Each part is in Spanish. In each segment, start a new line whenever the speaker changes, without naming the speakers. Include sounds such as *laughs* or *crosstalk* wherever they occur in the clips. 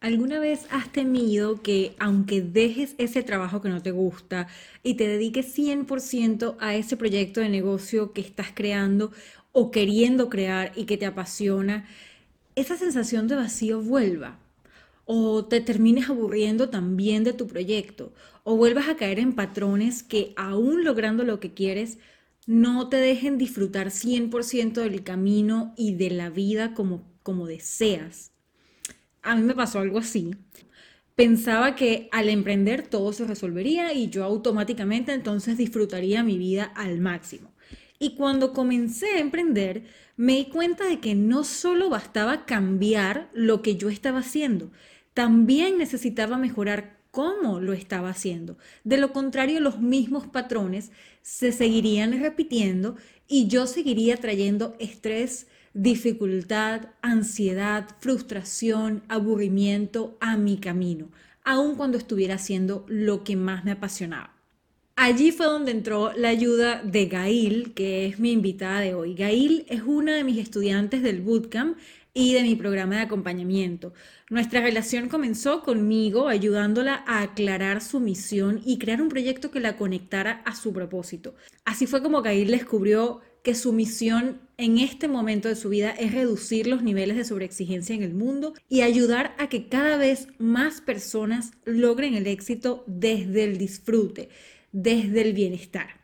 ¿Alguna vez has temido que aunque dejes ese trabajo que no te gusta y te dediques 100% a ese proyecto de negocio que estás creando o queriendo crear y que te apasiona, esa sensación de vacío vuelva? O te termines aburriendo también de tu proyecto, o vuelvas a caer en patrones que aún logrando lo que quieres, no te dejen disfrutar 100% del camino y de la vida como, como deseas a mí me pasó algo así. Pensaba que al emprender todo se resolvería y yo automáticamente entonces disfrutaría mi vida al máximo. Y cuando comencé a emprender, me di cuenta de que no solo bastaba cambiar lo que yo estaba haciendo, también necesitaba mejorar cómo lo estaba haciendo. De lo contrario, los mismos patrones se seguirían repitiendo y yo seguiría trayendo estrés, dificultad, ansiedad, frustración, aburrimiento a mi camino, aun cuando estuviera haciendo lo que más me apasionaba. Allí fue donde entró la ayuda de Gail, que es mi invitada de hoy. Gail es una de mis estudiantes del bootcamp y de mi programa de acompañamiento. Nuestra relación comenzó conmigo ayudándola a aclarar su misión y crear un proyecto que la conectara a su propósito. Así fue como Gail descubrió que su misión en este momento de su vida es reducir los niveles de sobreexigencia en el mundo y ayudar a que cada vez más personas logren el éxito desde el disfrute, desde el bienestar.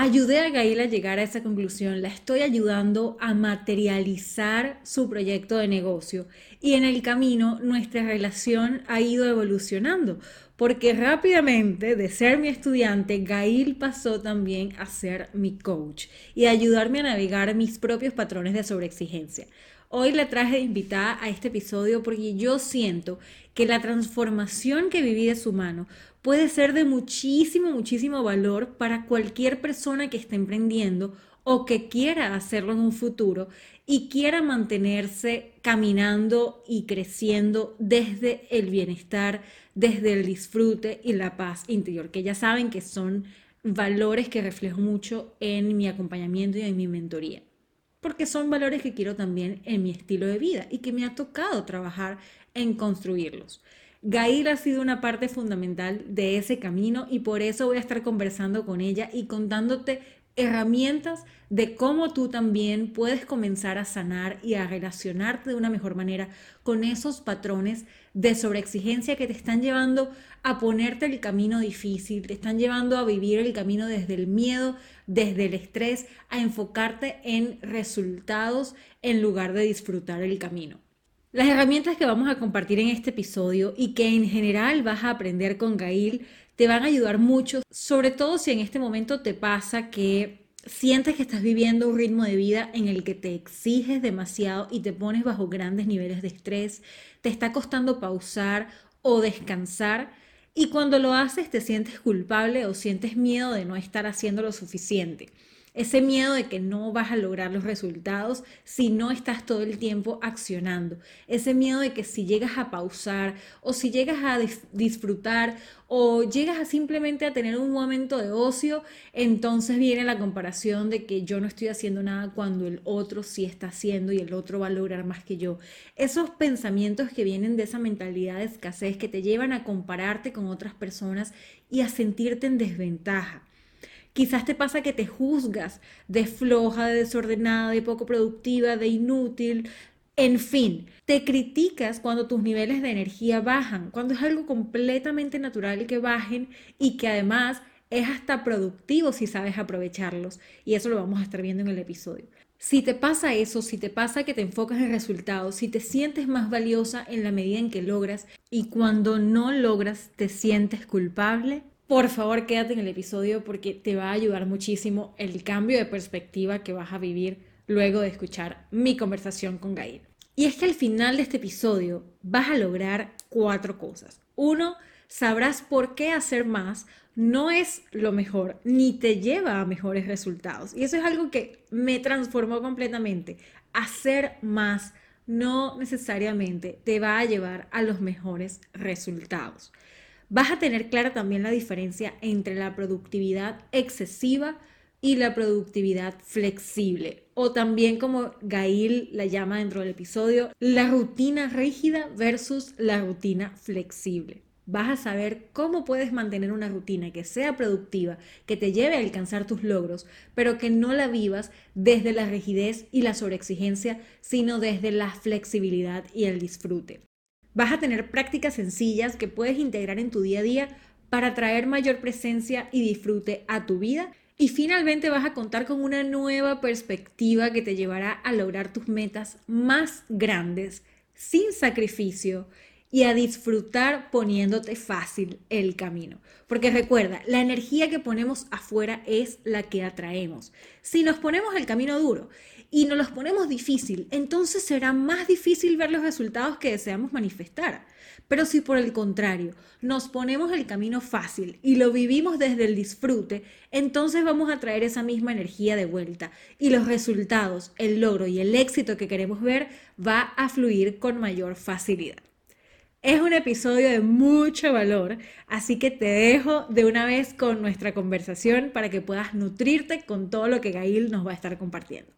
Ayudé a Gail a llegar a esa conclusión, la estoy ayudando a materializar su proyecto de negocio y en el camino nuestra relación ha ido evolucionando porque rápidamente de ser mi estudiante, Gail pasó también a ser mi coach y a ayudarme a navegar mis propios patrones de sobreexigencia. Hoy la traje de invitada a este episodio porque yo siento que la transformación que viví de su mano puede ser de muchísimo, muchísimo valor para cualquier persona que esté emprendiendo o que quiera hacerlo en un futuro y quiera mantenerse caminando y creciendo desde el bienestar, desde el disfrute y la paz interior, que ya saben que son valores que reflejo mucho en mi acompañamiento y en mi mentoría, porque son valores que quiero también en mi estilo de vida y que me ha tocado trabajar en construirlos. Gail ha sido una parte fundamental de ese camino y por eso voy a estar conversando con ella y contándote herramientas de cómo tú también puedes comenzar a sanar y a relacionarte de una mejor manera con esos patrones de sobreexigencia que te están llevando a ponerte el camino difícil, te están llevando a vivir el camino desde el miedo, desde el estrés, a enfocarte en resultados en lugar de disfrutar el camino. Las herramientas que vamos a compartir en este episodio y que en general vas a aprender con Gail te van a ayudar mucho, sobre todo si en este momento te pasa que sientes que estás viviendo un ritmo de vida en el que te exiges demasiado y te pones bajo grandes niveles de estrés, te está costando pausar o descansar y cuando lo haces te sientes culpable o sientes miedo de no estar haciendo lo suficiente ese miedo de que no vas a lograr los resultados si no estás todo el tiempo accionando, ese miedo de que si llegas a pausar o si llegas a disfrutar o llegas a simplemente a tener un momento de ocio, entonces viene la comparación de que yo no estoy haciendo nada cuando el otro sí está haciendo y el otro va a lograr más que yo. Esos pensamientos que vienen de esa mentalidad de escasez que te llevan a compararte con otras personas y a sentirte en desventaja. Quizás te pasa que te juzgas de floja, de desordenada, de poco productiva, de inútil. En fin, te criticas cuando tus niveles de energía bajan, cuando es algo completamente natural que bajen y que además es hasta productivo si sabes aprovecharlos. Y eso lo vamos a estar viendo en el episodio. Si te pasa eso, si te pasa que te enfocas en resultados, si te sientes más valiosa en la medida en que logras y cuando no logras te sientes culpable, por favor quédate en el episodio porque te va a ayudar muchísimo el cambio de perspectiva que vas a vivir luego de escuchar mi conversación con Gail. Y es que al final de este episodio vas a lograr cuatro cosas. Uno, sabrás por qué hacer más no es lo mejor ni te lleva a mejores resultados. Y eso es algo que me transformó completamente. Hacer más no necesariamente te va a llevar a los mejores resultados. Vas a tener clara también la diferencia entre la productividad excesiva y la productividad flexible. O también como Gail la llama dentro del episodio, la rutina rígida versus la rutina flexible. Vas a saber cómo puedes mantener una rutina que sea productiva, que te lleve a alcanzar tus logros, pero que no la vivas desde la rigidez y la sobreexigencia, sino desde la flexibilidad y el disfrute. Vas a tener prácticas sencillas que puedes integrar en tu día a día para traer mayor presencia y disfrute a tu vida y finalmente vas a contar con una nueva perspectiva que te llevará a lograr tus metas más grandes, sin sacrificio y a disfrutar poniéndote fácil el camino. Porque recuerda, la energía que ponemos afuera es la que atraemos. Si nos ponemos el camino duro y nos los ponemos difícil, entonces será más difícil ver los resultados que deseamos manifestar. Pero si por el contrario nos ponemos el camino fácil y lo vivimos desde el disfrute, entonces vamos a traer esa misma energía de vuelta y los resultados, el logro y el éxito que queremos ver va a fluir con mayor facilidad. Es un episodio de mucho valor, así que te dejo de una vez con nuestra conversación para que puedas nutrirte con todo lo que Gail nos va a estar compartiendo.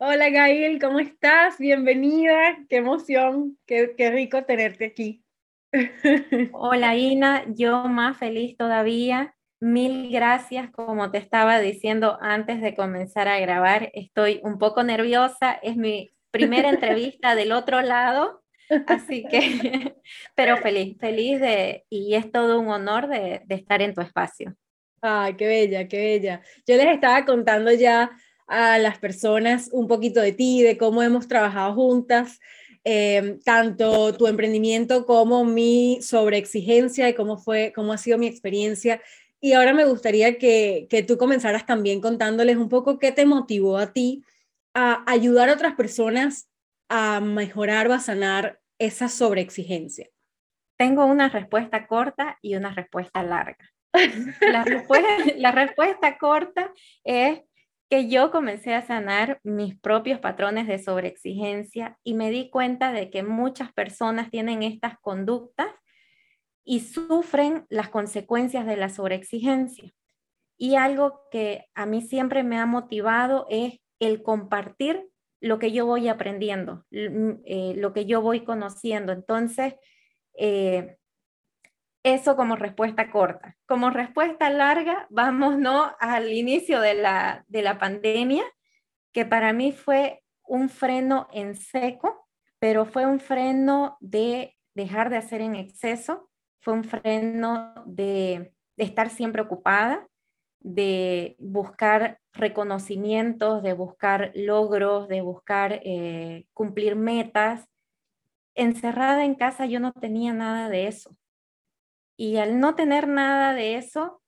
Hola Gail, ¿cómo estás? Bienvenida, qué emoción, qué, rico tenerte aquí.
Hola Ina, yo más feliz todavía. Mil gracias, como te estaba diciendo antes de comenzar a grabar, estoy un poco nerviosa, es mi primera entrevista del otro lado, así que, *laughs* pero feliz, feliz de, y es todo un honor de, de estar en tu espacio.
Ay, qué bella, qué bella. Yo les estaba contando ya a las personas un poquito de ti, de cómo hemos trabajado juntas, eh, tanto tu emprendimiento como mi sobreexigencia y cómo fue, cómo ha sido mi experiencia. Y ahora me gustaría que, que tú comenzaras también contándoles un poco qué te motivó a ti a ayudar a otras personas a mejorar o a sanar esa sobreexigencia.
Tengo una respuesta corta y una respuesta larga. La respuesta, la respuesta corta es que yo comencé a sanar mis propios patrones de sobreexigencia y me di cuenta de que muchas personas tienen estas conductas y sufren las consecuencias de la sobreexigencia. Y algo que a mí siempre me ha motivado es el compartir lo que yo voy aprendiendo, eh, lo que yo voy conociendo. Entonces, eh, eso como respuesta corta. Como respuesta larga, vamos ¿no? al inicio de la, de la pandemia, que para mí fue un freno en seco, pero fue un freno de dejar de hacer en exceso, fue un freno de, estar siempre ocupada, de buscar reconocimientos, de buscar logros, de buscar eh, cumplir metas. Encerrada en casa yo no tenía nada de eso. Y al no tener nada de eso,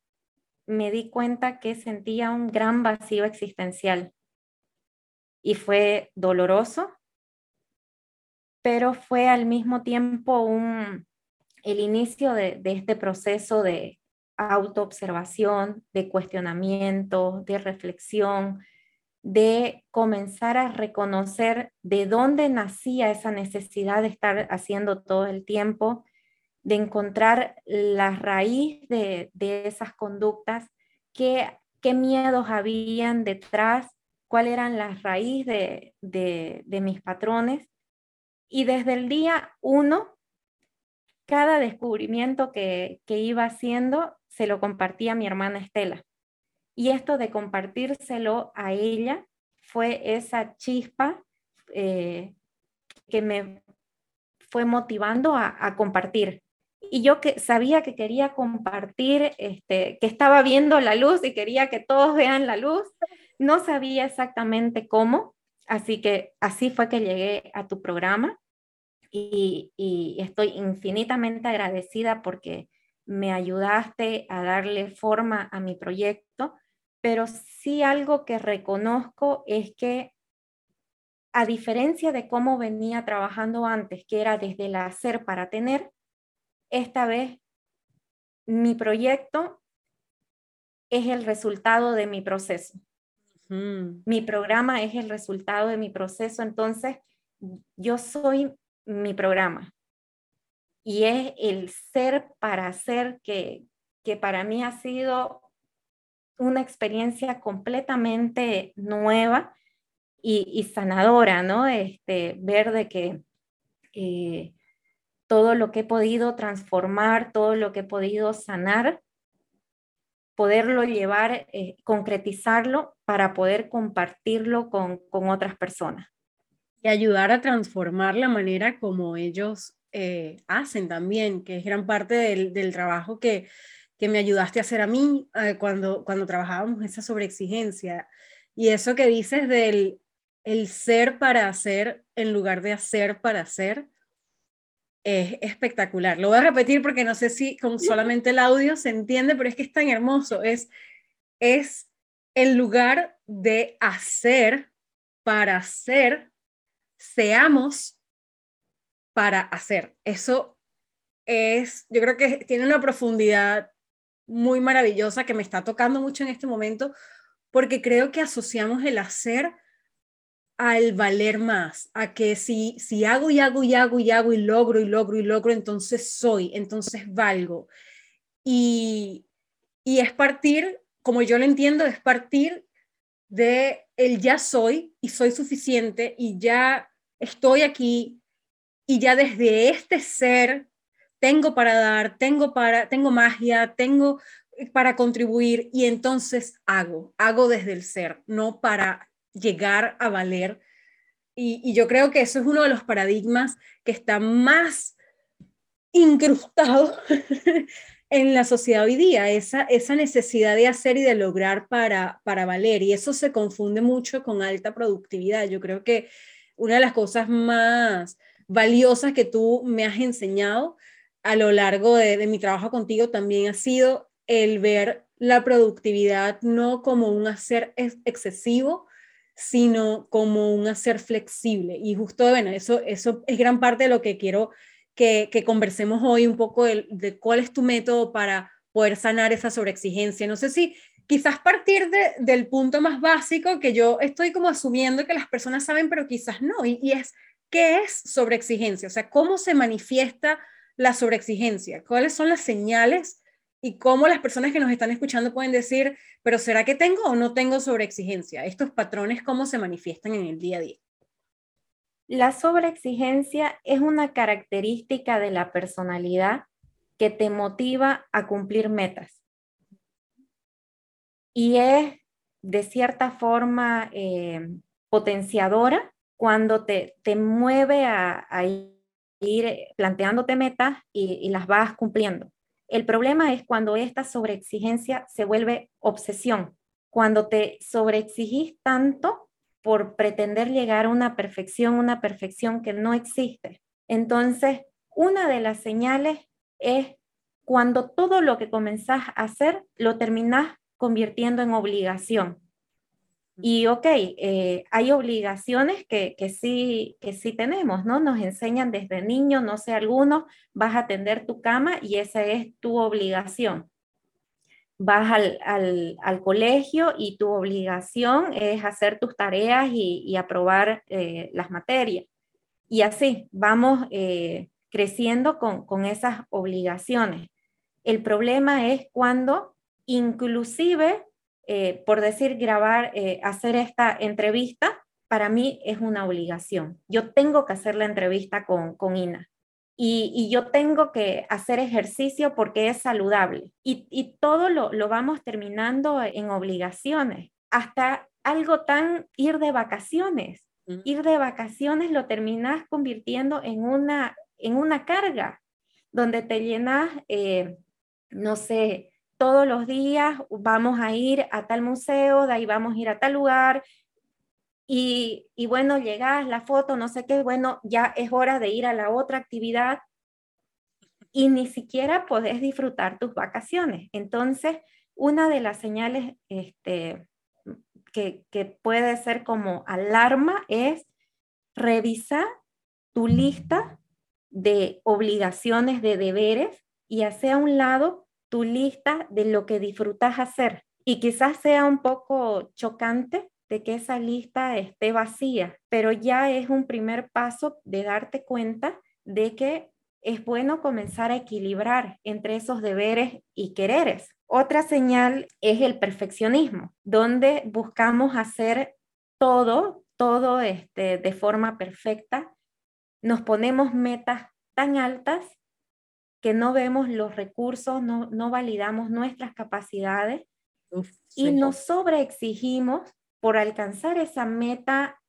me di cuenta que sentía un gran vacío existencial. Y fue doloroso, pero fue al mismo tiempo un, el inicio de, de este proceso de autoobservación, de cuestionamiento, de reflexión, de comenzar a reconocer de dónde nacía esa necesidad de estar haciendo todo el tiempo de encontrar la raíz de, esas conductas, qué, qué, miedos habían detrás, cuál eran las raíces de, mis patrones. Y desde el día uno, cada descubrimiento que, iba haciendo se lo compartía a mi hermana Estela. Y esto de compartírselo a ella fue esa chispa eh, que me fue motivando a compartir y yo que sabía que quería compartir, este, que estaba viendo la luz y quería que todos vean la luz, No sabía exactamente cómo, así que así fue que llegué a tu programa y, y estoy infinitamente agradecida porque me ayudaste a darle forma a mi proyecto, pero sí algo que reconozco es que a diferencia de cómo venía trabajando antes, que era desde el hacer para tener, esta vez mi proyecto es el resultado de mi proceso. Mi programa es el resultado de mi proceso, entonces yo soy mi programa. Y es el ser para hacer que, que para mí ha sido una experiencia completamente nueva y, sanadora, ¿no? Este, ver de que eh, todo lo que he podido transformar, todo lo que he podido sanar, poderlo llevar, eh, concretizarlo para poder compartirlo con, otras personas.
Y ayudar a transformar la manera como ellos eh, hacen también, que es gran parte del, trabajo que, que, me ayudaste a hacer a mí cuando, cuando trabajábamos esa sobreexigencia. Y eso que dices del el ser para hacer en lugar de hacer para hacer es espectacular. Lo voy a repetir porque no sé si con solamente el audio se entiende, pero es que es tan hermoso. Es, es en lugar de hacer para hacer, seamos para hacer. Eso es, yo creo que tiene una profundidad muy maravillosa que me está tocando mucho en este momento, porque creo que asociamos el hacer al valer más, a que si, si hago y hago y hago y hago y logro y logro y logro, entonces soy, entonces valgo. Y, y es partir, como yo lo entiendo, es partir de el ya soy y soy suficiente y ya estoy aquí y ya desde este ser tengo para dar, tengo para tengo magia, tengo para contribuir y entonces hago, hago desde el ser, no para llegar a valer. Y, yo creo que eso es uno de los paradigmas que está más incrustado *laughs* en la sociedad hoy día, esa, esa necesidad de hacer y de lograr para, para valer. Y eso se confunde mucho con alta productividad. Yo creo que una de las cosas más valiosas que tú me has enseñado a lo largo de, de mi trabajo contigo también ha sido el ver la productividad no como un hacer excesivo, sino como un hacer flexible. Y justo, bueno, eso, eso es gran parte de lo que quiero que, conversemos hoy un poco de, cuál es tu método para poder sanar esa sobreexigencia. No sé si quizás partir del punto más básico que yo estoy como asumiendo que las personas saben, pero quizás no, y, y es, ¿qué es sobreexigencia? O sea, ¿cómo se manifiesta la sobreexigencia? ¿Cuáles son las señales y cómo las personas que nos están escuchando pueden decir, pero ¿será que tengo o no tengo sobreexigencia? Estos patrones, ¿cómo se manifiestan en el día a día?
La sobreexigencia es una característica de la personalidad que te motiva a cumplir metas. Y es de cierta forma eh, potenciadora cuando te, te mueve a, ir planteándote metas y las vas cumpliendo. El problema es cuando esta sobreexigencia se vuelve obsesión, cuando te sobreexigís tanto por pretender llegar a una perfección, una perfección que no existe. Entonces, una de las señales es cuando todo lo que comenzás a hacer lo terminás convirtiendo en obligación. Y ok, eh, hay obligaciones que, sí, que sí tenemos, ¿no? Nos enseñan desde niño, no sé, algunos, vas a atender tu cama y esa es tu obligación. Vas al, colegio y tu obligación es hacer tus tareas y, aprobar eh, las materias. Y así vamos eh, creciendo con, con esas obligaciones. El problema es cuando inclusive eh, por decir, grabar, eh, hacer esta entrevista, para mí es una obligación. Yo tengo que hacer la entrevista con, con Ina. Y, yo tengo que hacer ejercicio porque es saludable. Y, todo lo, lo, vamos terminando en obligaciones. Hasta algo tan ir de vacaciones. Ir de vacaciones lo terminas convirtiendo en una, en una carga, donde te llenas, eh, no sé, todos los días vamos a ir a tal museo, de ahí vamos a ir a tal lugar, y, y, bueno, llegas, la foto, no sé qué, bueno, ya es hora de ir a la otra actividad y ni siquiera podés disfrutar tus vacaciones. Entonces, una de las señales este, que, que puede ser como alarma es revisar tu lista de obligaciones, de deberes y hacer a un lado tu lista de lo que disfrutas hacer. Y quizás sea un poco chocante de que esa lista esté vacía, pero ya es un primer paso de darte cuenta de que es bueno comenzar a equilibrar entre esos deberes y quereres. Otra señal es el perfeccionismo, donde buscamos hacer todo, todo este, de forma perfecta. Nos ponemos metas tan altas que no vemos los recursos, no, no validamos nuestras capacidades y nos sobreexigimos por alcanzar esa meta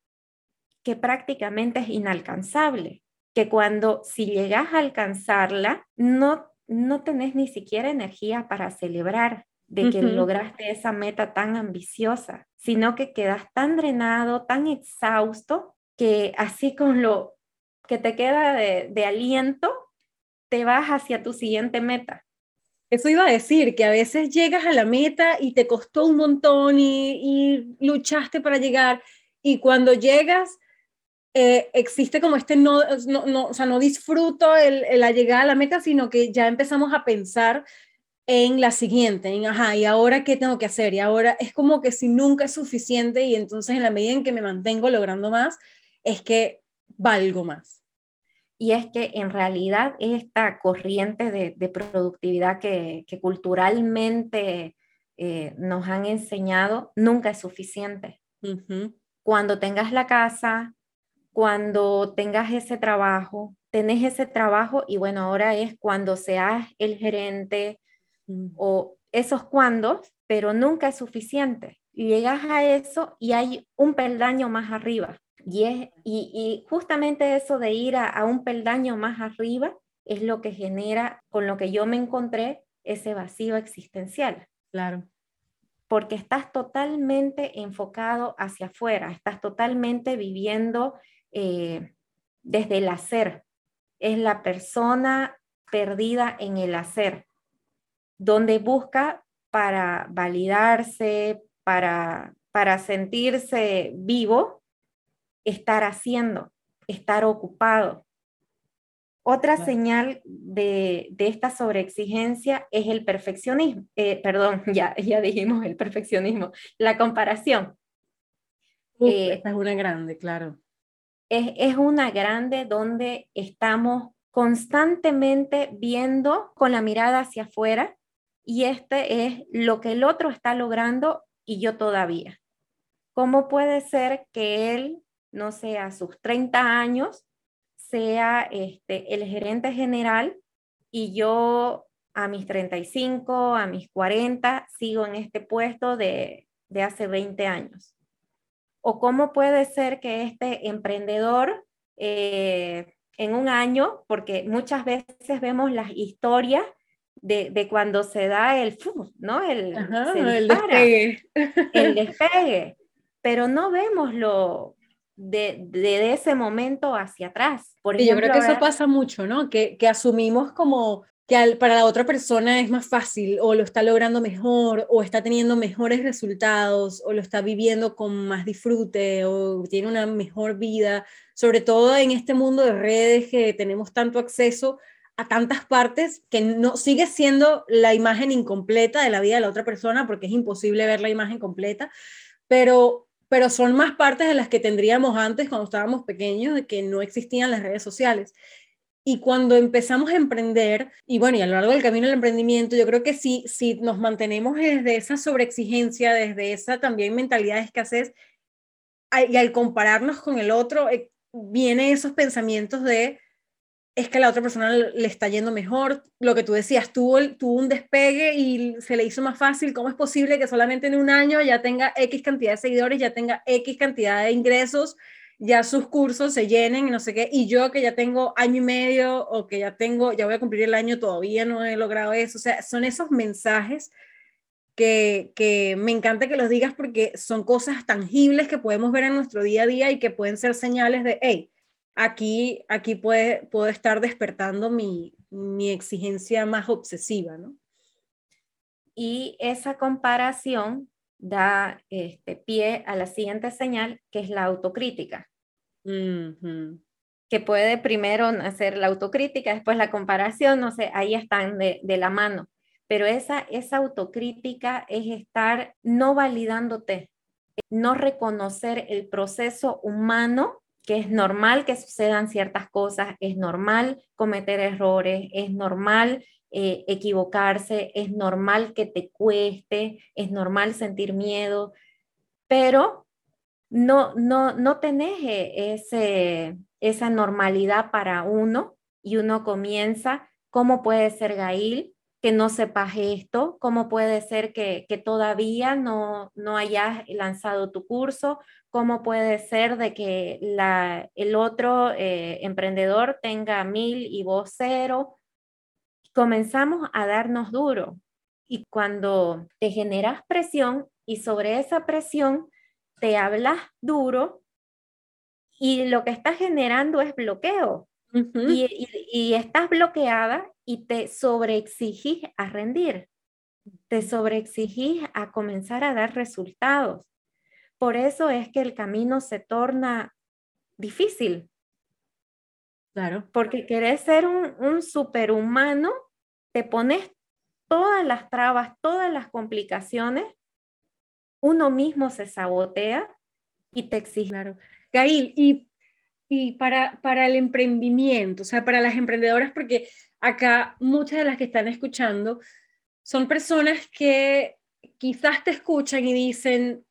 que prácticamente es inalcanzable, que cuando si llegas a alcanzarla, no, no tenés ni siquiera energía para celebrar de que lograste esa meta tan ambiciosa, sino que quedas tan drenado, tan exhausto, que así con lo que te queda de, de aliento, te vas hacia tu siguiente meta.
Eso iba a decir, que a veces llegas a la meta y te costó un montón y, luchaste para llegar y cuando llegas eh, existe como este no, no, o sea, no disfruto el, la llegada a la meta, sino que ya empezamos a pensar en la siguiente, en, ajá, ¿y ahora qué tengo que hacer? Y ahora es como que si nunca es suficiente y entonces en la medida en que me mantengo logrando más, es que valgo más
y es que en realidad esta corriente de, productividad que, culturalmente eh, nos han enseñado nunca es suficiente. Cuando tengas la casa, cuando tengas ese trabajo, tenés ese trabajo y bueno, ahora es cuando seas el gerente mm. o esos cuando, pero nunca es suficiente. Llegas a eso y hay un peldaño más arriba. Y, y, justamente eso de ir a, un peldaño más arriba es lo que genera, con lo que yo me encontré, ese vacío existencial.
Claro.
Porque estás totalmente enfocado hacia afuera, estás totalmente viviendo eh, desde el hacer. Es la persona perdida en el hacer, donde busca para validarse, para, para sentirse vivo, estar haciendo, estar ocupado. Otra señal de, esta sobreexigencia es el perfeccionismo, eh, perdón, *laughs* ya, ya dijimos el perfeccionismo, la comparación.
Eh, esta es una grande, claro.
Es, es una grande donde estamos constantemente viendo con la mirada hacia afuera y este es lo que el otro está logrando y yo todavía. ¿Cómo puede ser que él no sé, a sus 30 años, sea este, el gerente general y yo a mis 35, a mis 40, sigo en este puesto de, hace 20 años. O cómo puede ser que este emprendedor eh, en un año, porque muchas veces vemos las historias de, cuando se da el, ¿no? El,
el despegue.
El *laughs* despegue. Pero no vemos lo, de, ese momento hacia atrás.
Por yo creo que eso pasa mucho, ¿no? Que, asumimos como que para la otra persona es más fácil o lo está logrando mejor o está teniendo mejores resultados o lo está viviendo con más disfrute o tiene una mejor vida, sobre todo en este mundo de redes que tenemos tanto acceso a tantas partes que no sigue siendo la imagen incompleta de la vida de la otra persona porque es imposible ver la imagen completa, pero pero son más partes de las que tendríamos antes cuando estábamos pequeños, de que no existían las redes sociales. Y cuando empezamos a emprender, y bueno, y a lo largo del camino del emprendimiento, yo creo que sí, si nos mantenemos desde esa sobreexigencia, desde esa también mentalidad de escasez, y al compararnos con el otro, eh, vienen esos pensamientos de, es que a la otra persona le está yendo mejor. Lo que tú decías, tuvo, un despegue y se le hizo más fácil. ¿Cómo es posible que solamente en un año ya tenga X cantidad de seguidores, ya tenga X cantidad de ingresos? ya sus cursos se llenen y no sé qué, y yo que ya tengo año y medio o que ya tengo, ya voy a cumplir el año, todavía no he logrado eso, o sea, son esos mensajes que, que me encanta que los digas porque son cosas tangibles que podemos ver en nuestro día a día y que pueden ser señales de, hey, aquí, aquí puede, puedo estar despertando mi, mi exigencia más obsesiva, ¿no?
Y esa comparación da este, pie a la siguiente señal, que es la autocrítica. Que puede primero hacer la autocrítica, después la comparación, no sé, ahí están de, de la mano. Pero esa, esa autocrítica es estar no validándote, no reconocer el proceso humano que es normal que sucedan ciertas cosas, es normal cometer errores, es normal eh, equivocarse, es normal que te cueste, es normal sentir miedo, pero no, no, no tenés eh, ese, esa normalidad para uno y uno comienza, ¿cómo puede ser Gail? Que no sepas esto, cómo puede ser que, que, todavía no, no hayas lanzado tu curso, cómo puede ser de que la, el otro eh, emprendedor tenga mil y vos cero. Comenzamos a darnos duro y cuando te generas presión y sobre esa presión te hablas duro y lo que estás generando es bloqueo. y, y, y, estás bloqueada y te sobreexigís a rendir, te sobreexigís a comenzar a dar resultados. Por eso es que el camino se torna difícil. Claro. Porque querés ser un, un superhumano, te pones todas las trabas, todas las complicaciones, uno mismo se sabotea y te exige.
Claro. Gail, y, y para, para el emprendimiento, o sea, para las emprendedoras, porque acá muchas de las que están escuchando son personas que quizás te escuchan y dicen,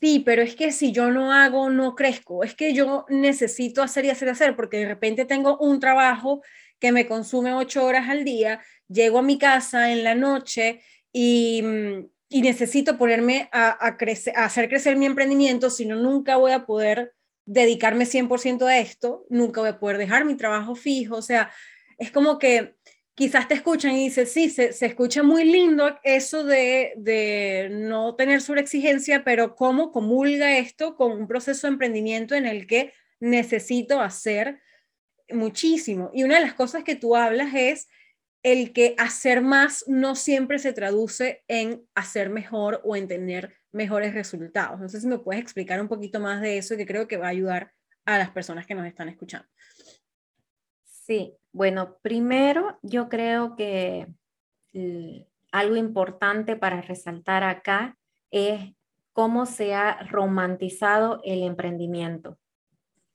sí, pero es que si yo no hago, no crezco, es que yo necesito hacer y hacer y hacer, porque de repente tengo un trabajo que me consume ocho horas al día, llego a mi casa en la noche y, mm, y necesito ponerme a, a, crecer, a hacer crecer mi emprendimiento, si no, nunca voy a poder dedicarme 100% a esto, nunca voy a poder dejar mi trabajo fijo, o sea, es como que quizás te escuchan y dices, sí, se, se escucha muy lindo eso de, de no tener sobreexigencia, pero ¿cómo comulga esto con un proceso de emprendimiento en el que necesito hacer muchísimo? Y una de las cosas que tú hablas es el que hacer más no siempre se traduce en hacer mejor o en tener mejores resultados. No sé si me puedes explicar un poquito más de eso que creo que va a ayudar a las personas que nos están escuchando.
Sí, bueno, primero yo creo que algo importante para resaltar acá es cómo se ha romantizado el emprendimiento.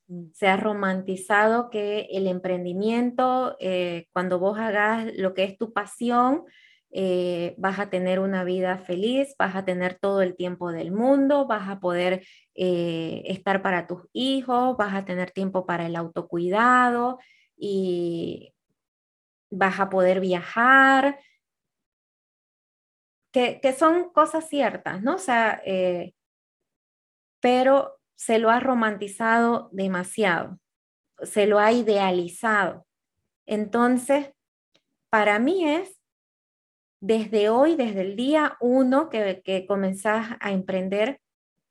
Mm. Se ha romantizado que el emprendimiento, eh, cuando vos hagas lo que es tu pasión, eh, vas a tener una vida feliz, vas a tener todo el tiempo del mundo, vas a poder eh, estar para tus hijos, vas a tener tiempo para el autocuidado, y vas a poder viajar, que, son cosas ciertas, ¿no? O sea, pero se lo ha romantizado demasiado, se lo ha idealizado. Entonces, para mí es desde hoy, desde el día uno que, que comenzás a emprender,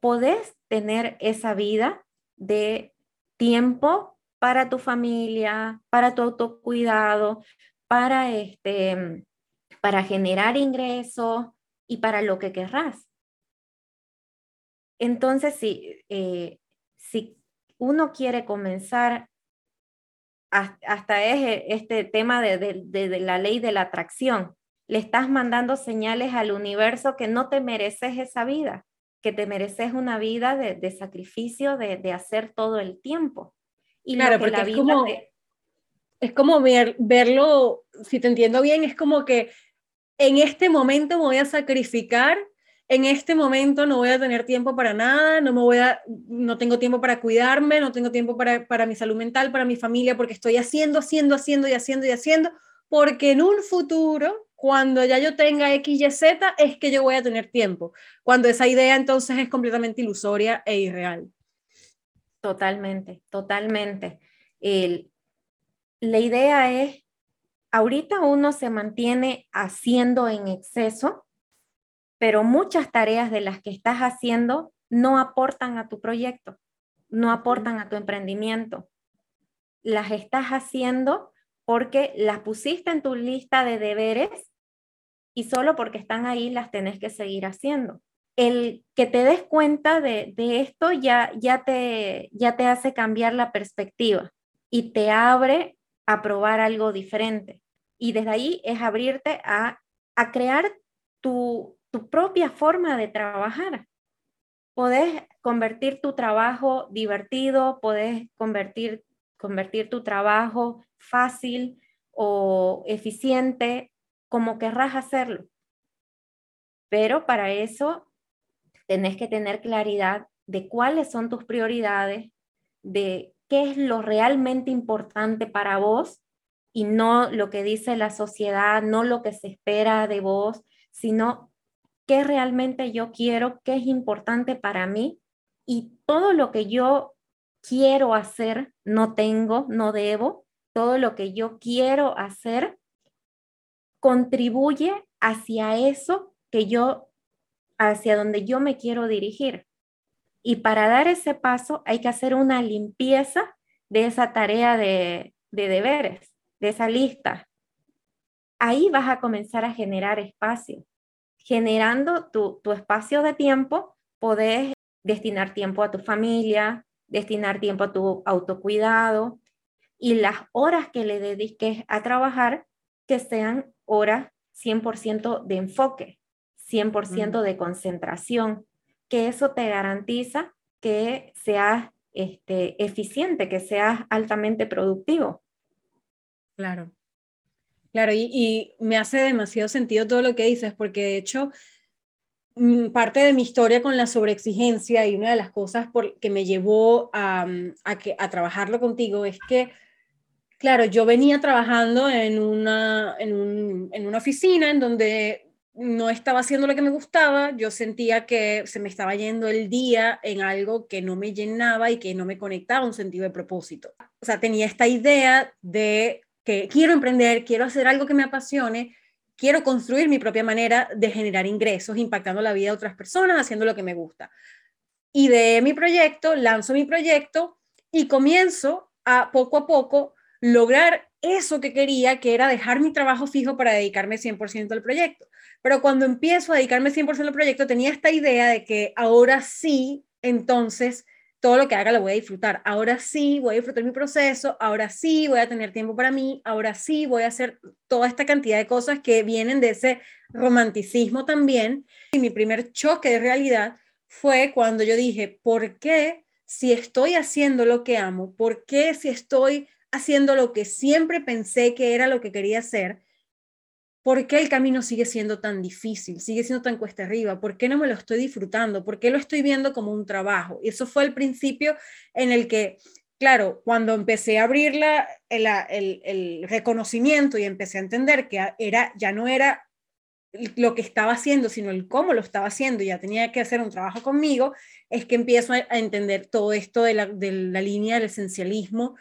podés tener esa vida de tiempo para tu familia, para tu autocuidado, para, este, para generar ingresos y para lo que querrás. Entonces, si, eh, si uno quiere comenzar, hasta es este tema de, de la ley de la atracción, le estás mandando señales al universo que no te mereces esa vida, que te mereces una vida de, sacrificio, de, hacer todo el tiempo.
Y claro, porque es como, es como ver, verlo, si te entiendo bien, es como que en este momento me voy a sacrificar, en este momento no voy a tener tiempo para nada, no, me voy a, no tengo tiempo para cuidarme, no tengo tiempo para, para mi salud mental, para mi familia, porque estoy haciendo, haciendo, haciendo y haciendo y haciendo, porque en un futuro cuando ya yo tenga X, Y, Z, es que yo voy a tener tiempo. Cuando esa idea entonces es completamente ilusoria e irreal.
Totalmente, totalmente. la idea es, ahorita uno se mantiene haciendo en exceso, pero muchas tareas de las que estás haciendo no aportan a tu proyecto, no aportan a tu emprendimiento. Las estás haciendo porque las pusiste en tu lista de deberes y solo porque están ahí las tenés que seguir haciendo. El que te des cuenta de, esto ya, ya, te, ya te hace cambiar la perspectiva y te abre a probar algo diferente. Y desde ahí es abrirte a, a crear tu, tu propia forma de trabajar. Podés convertir tu trabajo divertido, podés convertir, convertir tu trabajo fácil o eficiente como querrás hacerlo. Pero para eso tenés que tener claridad de cuáles son tus prioridades, de qué es lo realmente importante para vos y no lo que dice la sociedad, no lo que se espera de vos, sino qué realmente yo quiero, qué es importante para mí y todo lo que yo quiero hacer, no tengo, no debo, todo lo que yo quiero hacer contribuye hacia eso que yo, hacia donde yo me quiero dirigir. Y para dar ese paso hay que hacer una limpieza de esa tarea de, deberes, de esa lista. Ahí vas a comenzar a generar espacio. Generando tu, tu espacio de tiempo, podés destinar tiempo a tu familia, destinar tiempo a tu autocuidado y las horas que le dediques a trabajar que sean horas 100% de enfoque, 100% de concentración, que eso te garantiza que seas este, eficiente, que seas altamente productivo.
Claro. Claro, y, me hace demasiado sentido todo lo que dices, porque de hecho, mm, parte de mi historia con la sobreexigencia y una de las cosas por, que me llevó a, a, que, a trabajarlo contigo es que Claro, yo venía trabajando en una, en, una oficina en donde no estaba haciendo lo que me gustaba, yo sentía que se me estaba yendo el día en algo que no me llenaba y que no me conectaba a un sentido de propósito. O sea, tenía esta idea de que quiero emprender, quiero hacer algo que me apasione, quiero construir mi propia manera de generar ingresos, impactando la vida de otras personas, haciendo lo que me gusta. Y de mi proyecto, lanzo mi proyecto y comienzo a poco a poco lograr eso que quería, que era dejar mi trabajo fijo para dedicarme 100% al proyecto. Pero cuando empiezo a dedicarme 100% al proyecto, tenía esta idea de que ahora sí, entonces, todo lo que haga lo voy a disfrutar. Ahora sí voy a disfrutar mi proceso, ahora sí voy a tener tiempo para mí, ahora sí voy a hacer toda esta cantidad de cosas que vienen de ese romanticismo también. Y mi primer choque de realidad fue cuando yo dije, ¿por qué si estoy haciendo lo que amo? ¿Por qué si estoy haciendo lo que siempre pensé que era lo que quería hacer, ¿por qué el camino sigue siendo tan difícil? Sigue siendo tan cuesta arriba. ¿Por qué no me lo estoy disfrutando? ¿Por qué lo estoy viendo como un trabajo? Y eso fue el principio en el que, claro, cuando empecé a abrir el, reconocimiento y empecé a entender que era, ya no era lo que estaba haciendo, sino el cómo lo estaba haciendo, ya tenía que hacer un trabajo conmigo, es que empiezo a, entender todo esto de la, de la línea del esencialismo,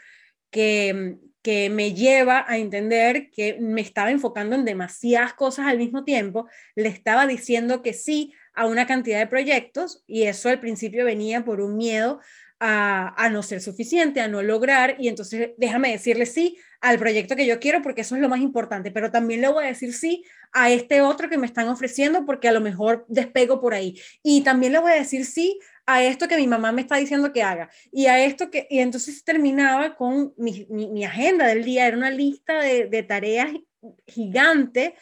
que, que me lleva a entender que me estaba enfocando en demasiadas cosas al mismo tiempo, le estaba diciendo que sí a una cantidad de proyectos y eso al principio venía por un miedo a, a, no ser suficiente, a no lograr, y entonces déjame decirle sí al proyecto que yo quiero porque eso es lo más importante, pero también le voy a decir sí a este otro que me están ofreciendo porque a lo mejor despego por ahí, y también le voy a decir sí a esto que mi mamá me está diciendo que haga y a esto que, y entonces terminaba con mi, mi, agenda del día, era una lista de, de, tareas gigante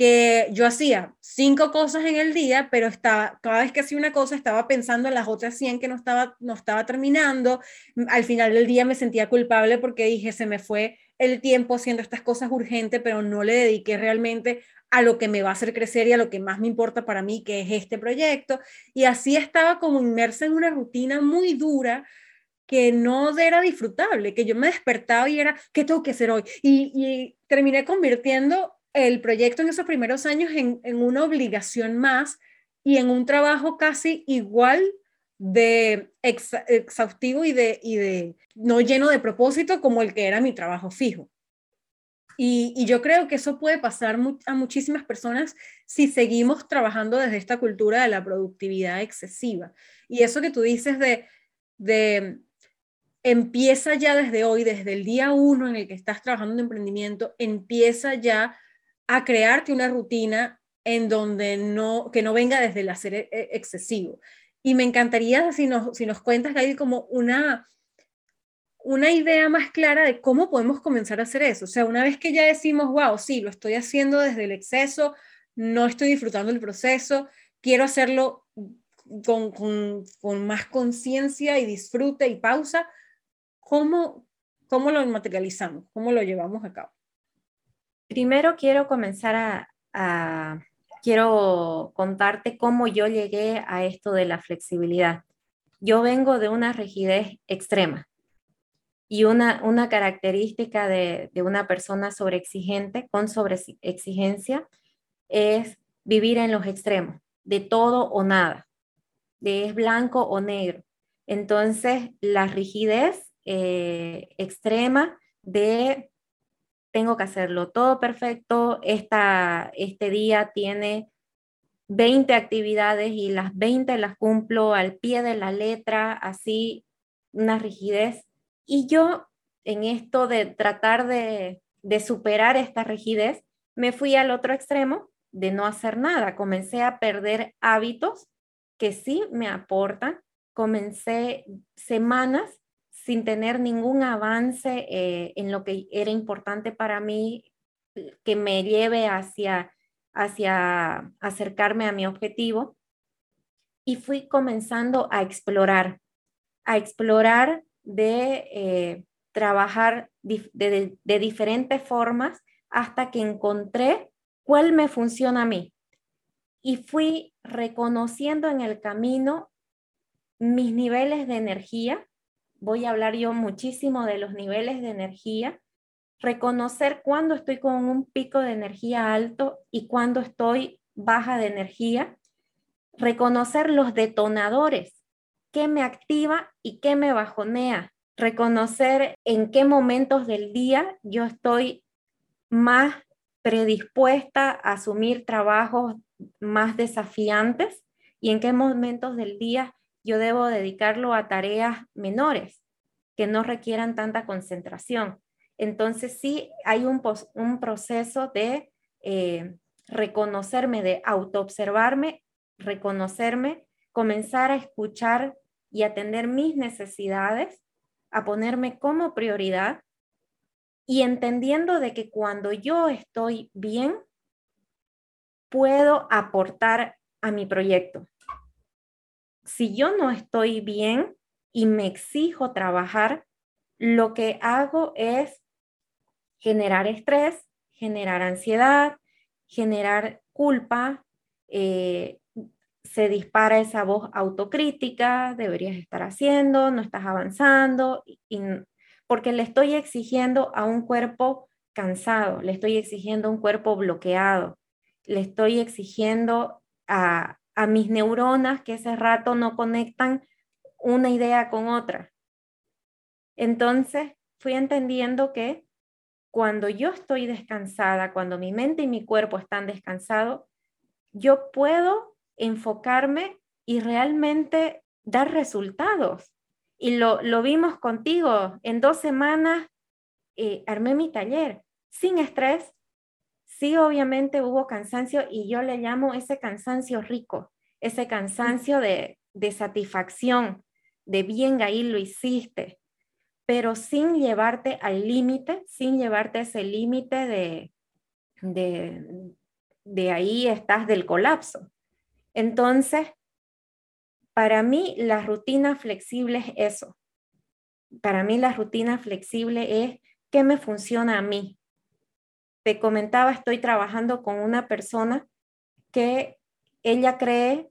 que yo hacía cinco cosas en el día, pero estaba, cada vez que hacía una cosa estaba pensando en las otras 100 que no estaba, no estaba terminando. Al final del día me sentía culpable porque dije, se me fue el tiempo haciendo estas cosas urgentes, pero no le dediqué realmente a lo que me va a hacer crecer y a lo que más me importa para mí, que es este proyecto. Y así estaba como inmersa en una rutina muy dura que no era disfrutable, que yo me despertaba y era, ¿qué tengo que hacer hoy? Y, terminé convirtiendo el proyecto en esos primeros años en, una obligación más y en un trabajo casi igual de exhaustivo y y de no lleno de propósito como el que era mi trabajo fijo. Y, yo creo que eso puede pasar a muchísimas personas si seguimos trabajando desde esta cultura de la productividad excesiva. Y eso que tú dices de, de empieza ya desde hoy, desde el día uno en el que estás trabajando en emprendimiento, empieza ya a crearte una rutina en donde no, que no venga desde el hacer e, e, excesivo. Y me encantaría si nos, si nos cuentas, Gaby, como una, una idea más clara de cómo podemos comenzar a hacer eso. O sea, una vez que ya decimos, wow, sí, lo estoy haciendo desde el exceso, no estoy disfrutando el proceso, quiero hacerlo con, con, con más conciencia y disfrute y pausa, ¿cómo, ¿cómo lo materializamos? ¿Cómo lo llevamos a cabo?
Primero quiero comenzar a, a, quiero contarte cómo yo llegué a esto de la flexibilidad. Yo vengo de una rigidez extrema y una, una característica de, de una persona sobreexigente, con sobreexigencia, es vivir en los extremos, de todo o nada, de es blanco o negro. Entonces, la rigidez eh, extrema de tengo que hacerlo todo perfecto, esta, este día tiene 20 actividades y las 20 las cumplo al pie de la letra, así una rigidez. Y yo en esto de tratar de, de superar esta rigidez, me fui al otro extremo de no hacer nada. Comencé a perder hábitos que sí me aportan. Comencé semanas sin tener ningún avance eh, en lo que era importante para mí, que me lleve hacia, hacia acercarme a mi objetivo. Y fui comenzando a explorar, a explorar de eh, trabajar de, de diferentes formas hasta que encontré cuál me funciona a mí. Y fui reconociendo en el camino mis niveles de energía, voy a hablar yo muchísimo de los niveles de energía, reconocer cuándo estoy con un pico de energía alto y cuándo estoy baja de energía, reconocer los detonadores, qué me activa y qué me bajonea, reconocer en qué momentos del día yo estoy más predispuesta a asumir trabajos más desafiantes y en qué momentos del día yo debo dedicarlo a tareas menores que no requieran tanta concentración. Entonces sí hay un, proceso de eh, reconocerme, de autoobservarme, reconocerme, comenzar a escuchar y atender mis necesidades, a ponerme como prioridad y entendiendo de que cuando yo estoy bien, puedo aportar a mi proyecto. Si yo no estoy bien y me exijo trabajar, lo que hago es generar estrés, generar ansiedad, generar culpa, eh, se dispara esa voz autocrítica, deberías estar haciendo, no estás avanzando, porque le estoy exigiendo a un cuerpo cansado, le estoy exigiendo a un cuerpo bloqueado, le estoy exigiendo a, a mis neuronas que ese rato no conectan una idea con otra. Entonces fui entendiendo que cuando yo estoy descansada, cuando mi mente y mi cuerpo están descansados, yo puedo enfocarme y realmente dar resultados. Y lo, lo vimos contigo. En dos semanas eh, armé mi taller sin estrés, Sí, obviamente hubo cansancio y yo le llamo ese cansancio rico, ese cansancio de, satisfacción, de bien ahí lo hiciste, pero sin llevarte al límite, sin llevarte ese límite de, de, de ahí estás del colapso. Entonces, para mí la rutina flexible es eso. Para mí la rutina flexible es qué me funciona a mí, te comentaba, estoy trabajando con una persona que ella cree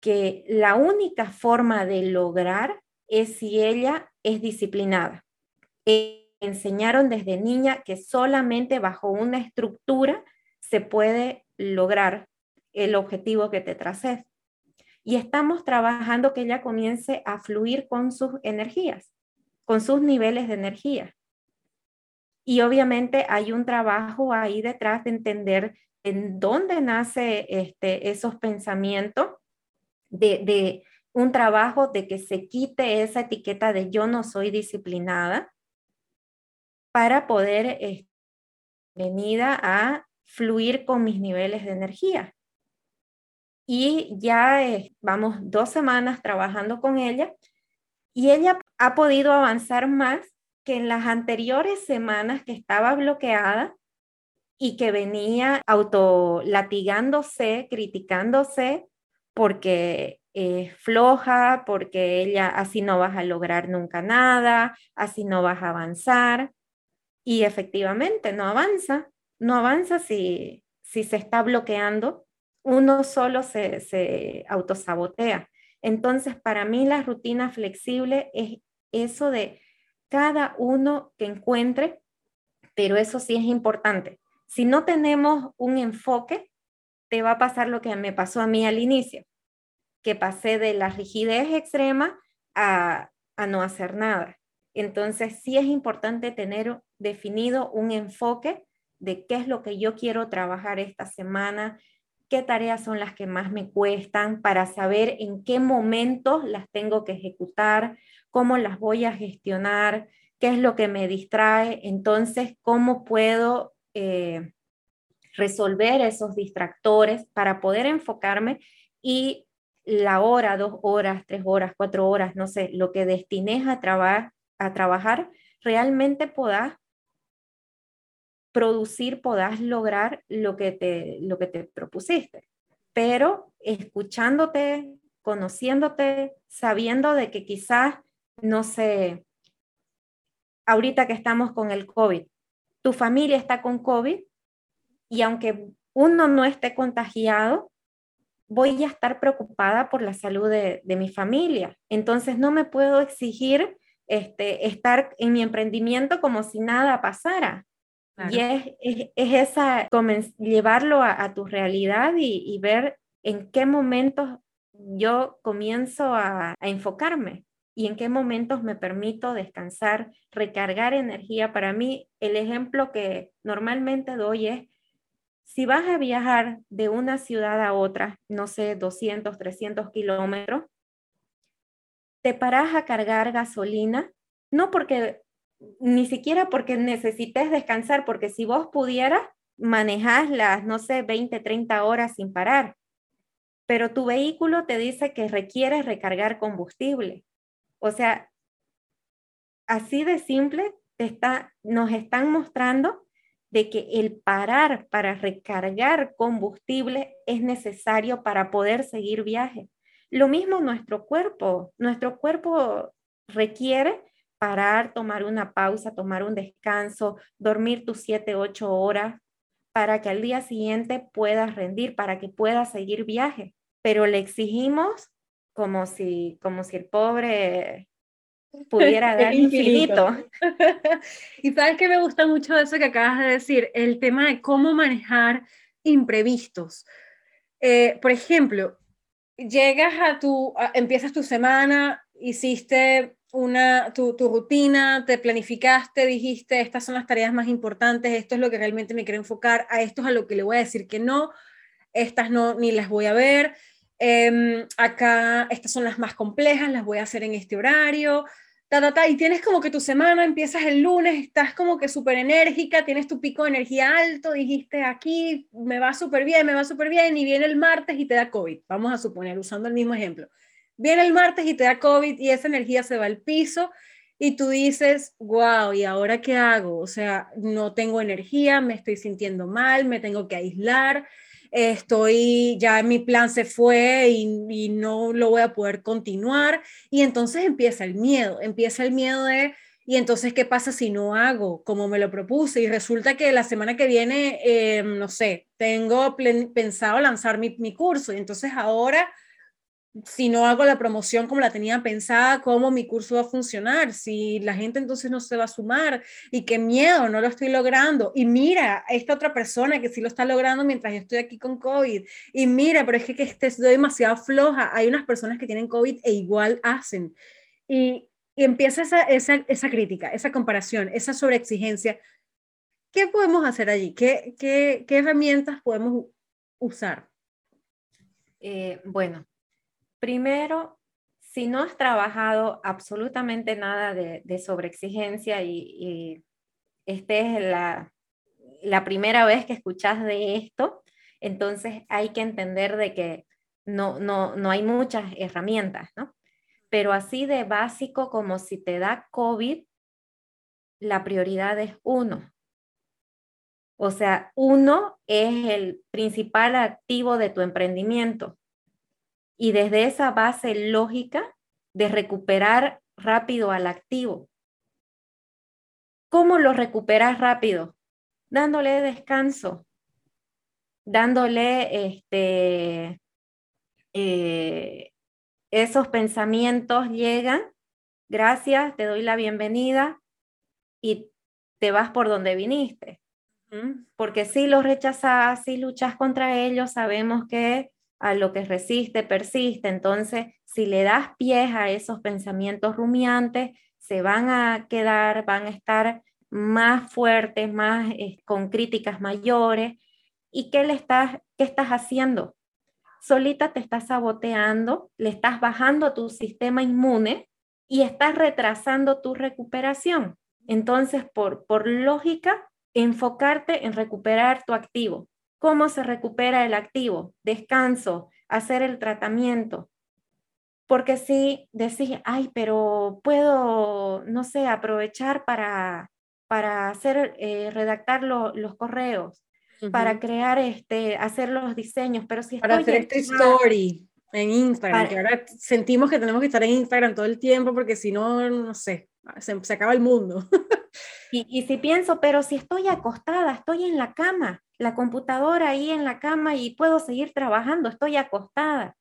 que la única forma de lograr es si ella es disciplinada. E enseñaron desde niña que solamente bajo una estructura se puede lograr el objetivo que te traces. y estamos trabajando que ella comience a fluir con sus energías, con sus niveles de energía. Y obviamente hay un trabajo ahí detrás de entender en dónde nace este, esos pensamientos, de, un trabajo de que se quite esa etiqueta de yo no soy disciplinada para poder eh, venir a fluir con mis niveles de energía. Y ya eh, vamos dos semanas trabajando con ella y ella ha podido avanzar más que en las anteriores semanas que estaba bloqueada y que venía autolatigándose, criticándose porque es floja, porque ella así no vas a lograr nunca nada, así no vas a avanzar. Y efectivamente no avanza, no avanza si, si se está bloqueando, uno solo se, se autosabotea. Entonces, para mí la rutina flexible es eso de cada uno que encuentre, pero eso sí es importante. Si no tenemos un enfoque, te va a pasar lo que me pasó a mí al inicio, que pasé de la rigidez extrema a, a no hacer nada. Entonces, sí es importante tener definido un enfoque de qué es lo que yo quiero trabajar esta semana, qué tareas son las que más me cuestan para saber en qué momentos las tengo que ejecutar, cómo las voy a gestionar, qué es lo que me distrae, entonces cómo puedo eh, resolver esos distractores para poder enfocarme y la hora, dos horas, tres horas, cuatro horas, no sé, lo que destines a, a trabajar, realmente puedas producir, puedas lograr lo que, te, lo que te propusiste. Pero escuchándote, conociéndote, sabiendo de que quizás, no sé, ahorita que estamos con el COVID, tu familia está con COVID y aunque uno no esté contagiado, voy a estar preocupada por la salud de, mi familia. Entonces no me puedo exigir este, estar en mi emprendimiento como si nada pasara. Y es, es, esa, llevarlo a, tu realidad y, ver en qué momentos yo comienzo a, a enfocarme y en qué momentos me permito descansar, recargar energía. Para mí, el ejemplo que normalmente doy es, si vas a viajar de una ciudad a otra, no sé, 200, 300 kilómetros, te paras a cargar gasolina, no porque ni siquiera porque necesites descansar, porque si vos pudieras, manejar las, no sé, 20, 30 horas sin parar, pero tu vehículo te dice que requiere recargar combustible. O sea, así de simple está, nos están mostrando de que el parar para recargar combustible es necesario para poder seguir viaje. Lo mismo nuestro cuerpo, nuestro cuerpo requiere parar, tomar una pausa, tomar un descanso, dormir tus 7, 8 horas para que al día siguiente puedas rendir, para que puedas seguir viaje. Pero le exigimos como si, como si el pobre *laughs* pudiera dar infinito. *laughs*
y sabes que me gusta mucho eso que acabas de decir, el tema de cómo manejar imprevistos. Eh, por ejemplo, llegas a tu, empiezas tu semana, hiciste una, tu, tu, rutina, te planificaste, dijiste, estas son las tareas más importantes, esto es lo que realmente me quiero enfocar, a esto es a lo que le voy a decir que no, estas no, ni las voy a ver, em, acá estas son las más complejas, las voy a hacer en este horario, ta, ta, ta, y tienes como que tu semana, empiezas el lunes, estás como que súper enérgica, tienes tu pico de energía alto, dijiste, aquí me va súper bien, me va súper bien, y viene el martes y te da COVID, vamos a suponer, usando el mismo ejemplo Viene el martes y te da COVID y esa energía se va al piso y tú dices, wow, ¿y ahora qué hago? O sea, no tengo energía, me estoy sintiendo mal, me tengo que aislar, estoy, ya mi plan se fue y, no lo voy a poder continuar. Y entonces empieza el miedo, empieza el miedo de, y entonces, ¿qué pasa si no hago como me lo propuse? Y resulta que la semana que viene, eh, no sé, tengo pensado lanzar mi, mi curso y entonces ahora
si no hago la promoción como la tenía pensada, cómo mi curso va a funcionar, si la gente entonces no se va a sumar y qué miedo, no lo estoy logrando. Y mira, esta otra persona que sí lo está logrando mientras yo estoy aquí con COVID. Y mira, pero es que, que estoy demasiado floja. Hay unas personas que tienen COVID e igual hacen. Y, y empieza esa, esa, esa crítica, esa comparación, esa sobreexigencia. ¿Qué podemos hacer allí? ¿Qué, qué, qué herramientas podemos usar?
Eh, bueno, primero, si no has trabajado absolutamente nada de, de sobreexigencia y, y esta es la, la primera vez que escuchas de esto, entonces hay que entender de que no, no, no hay muchas herramientas, ¿no? Pero así de básico como si te da COVID, la prioridad es uno. O sea, uno es el principal activo de tu emprendimiento y desde esa base lógica de recuperar rápido al activo. ¿Cómo lo recuperas rápido? Dándole descanso, dándole este, eh, esos pensamientos llegan, gracias, te doy la bienvenida y te vas por donde viniste. Porque si los rechazas, si luchas contra ellos, sabemos que a lo que resiste, persiste. Entonces, si le das pies a esos pensamientos rumiantes, se van a quedar, van a estar más fuertes, más eh, con críticas mayores. ¿Y qué le estás, qué estás haciendo? Solita te estás saboteando, le estás bajando tu sistema inmune y estás retrasando tu recuperación. Entonces, por, por lógica, enfocarte en recuperar tu activo. ¿Cómo se recupera el activo? Descanso, hacer el tratamiento. Porque si decís, ay, pero puedo, no sé, aprovechar para, para hacer, eh, redactar los correos, para crear, este, hacer los diseños, pero si
Para hacer este story en Instagram, que ahora sentimos que tenemos que estar en Instagram todo el tiempo porque si no, no sé, se, se acaba el mundo. *laughs*
y, y si pienso, pero si estoy acostada, estoy en la cama, la computadora ahí en la cama y puedo seguir trabajando, estoy acostada.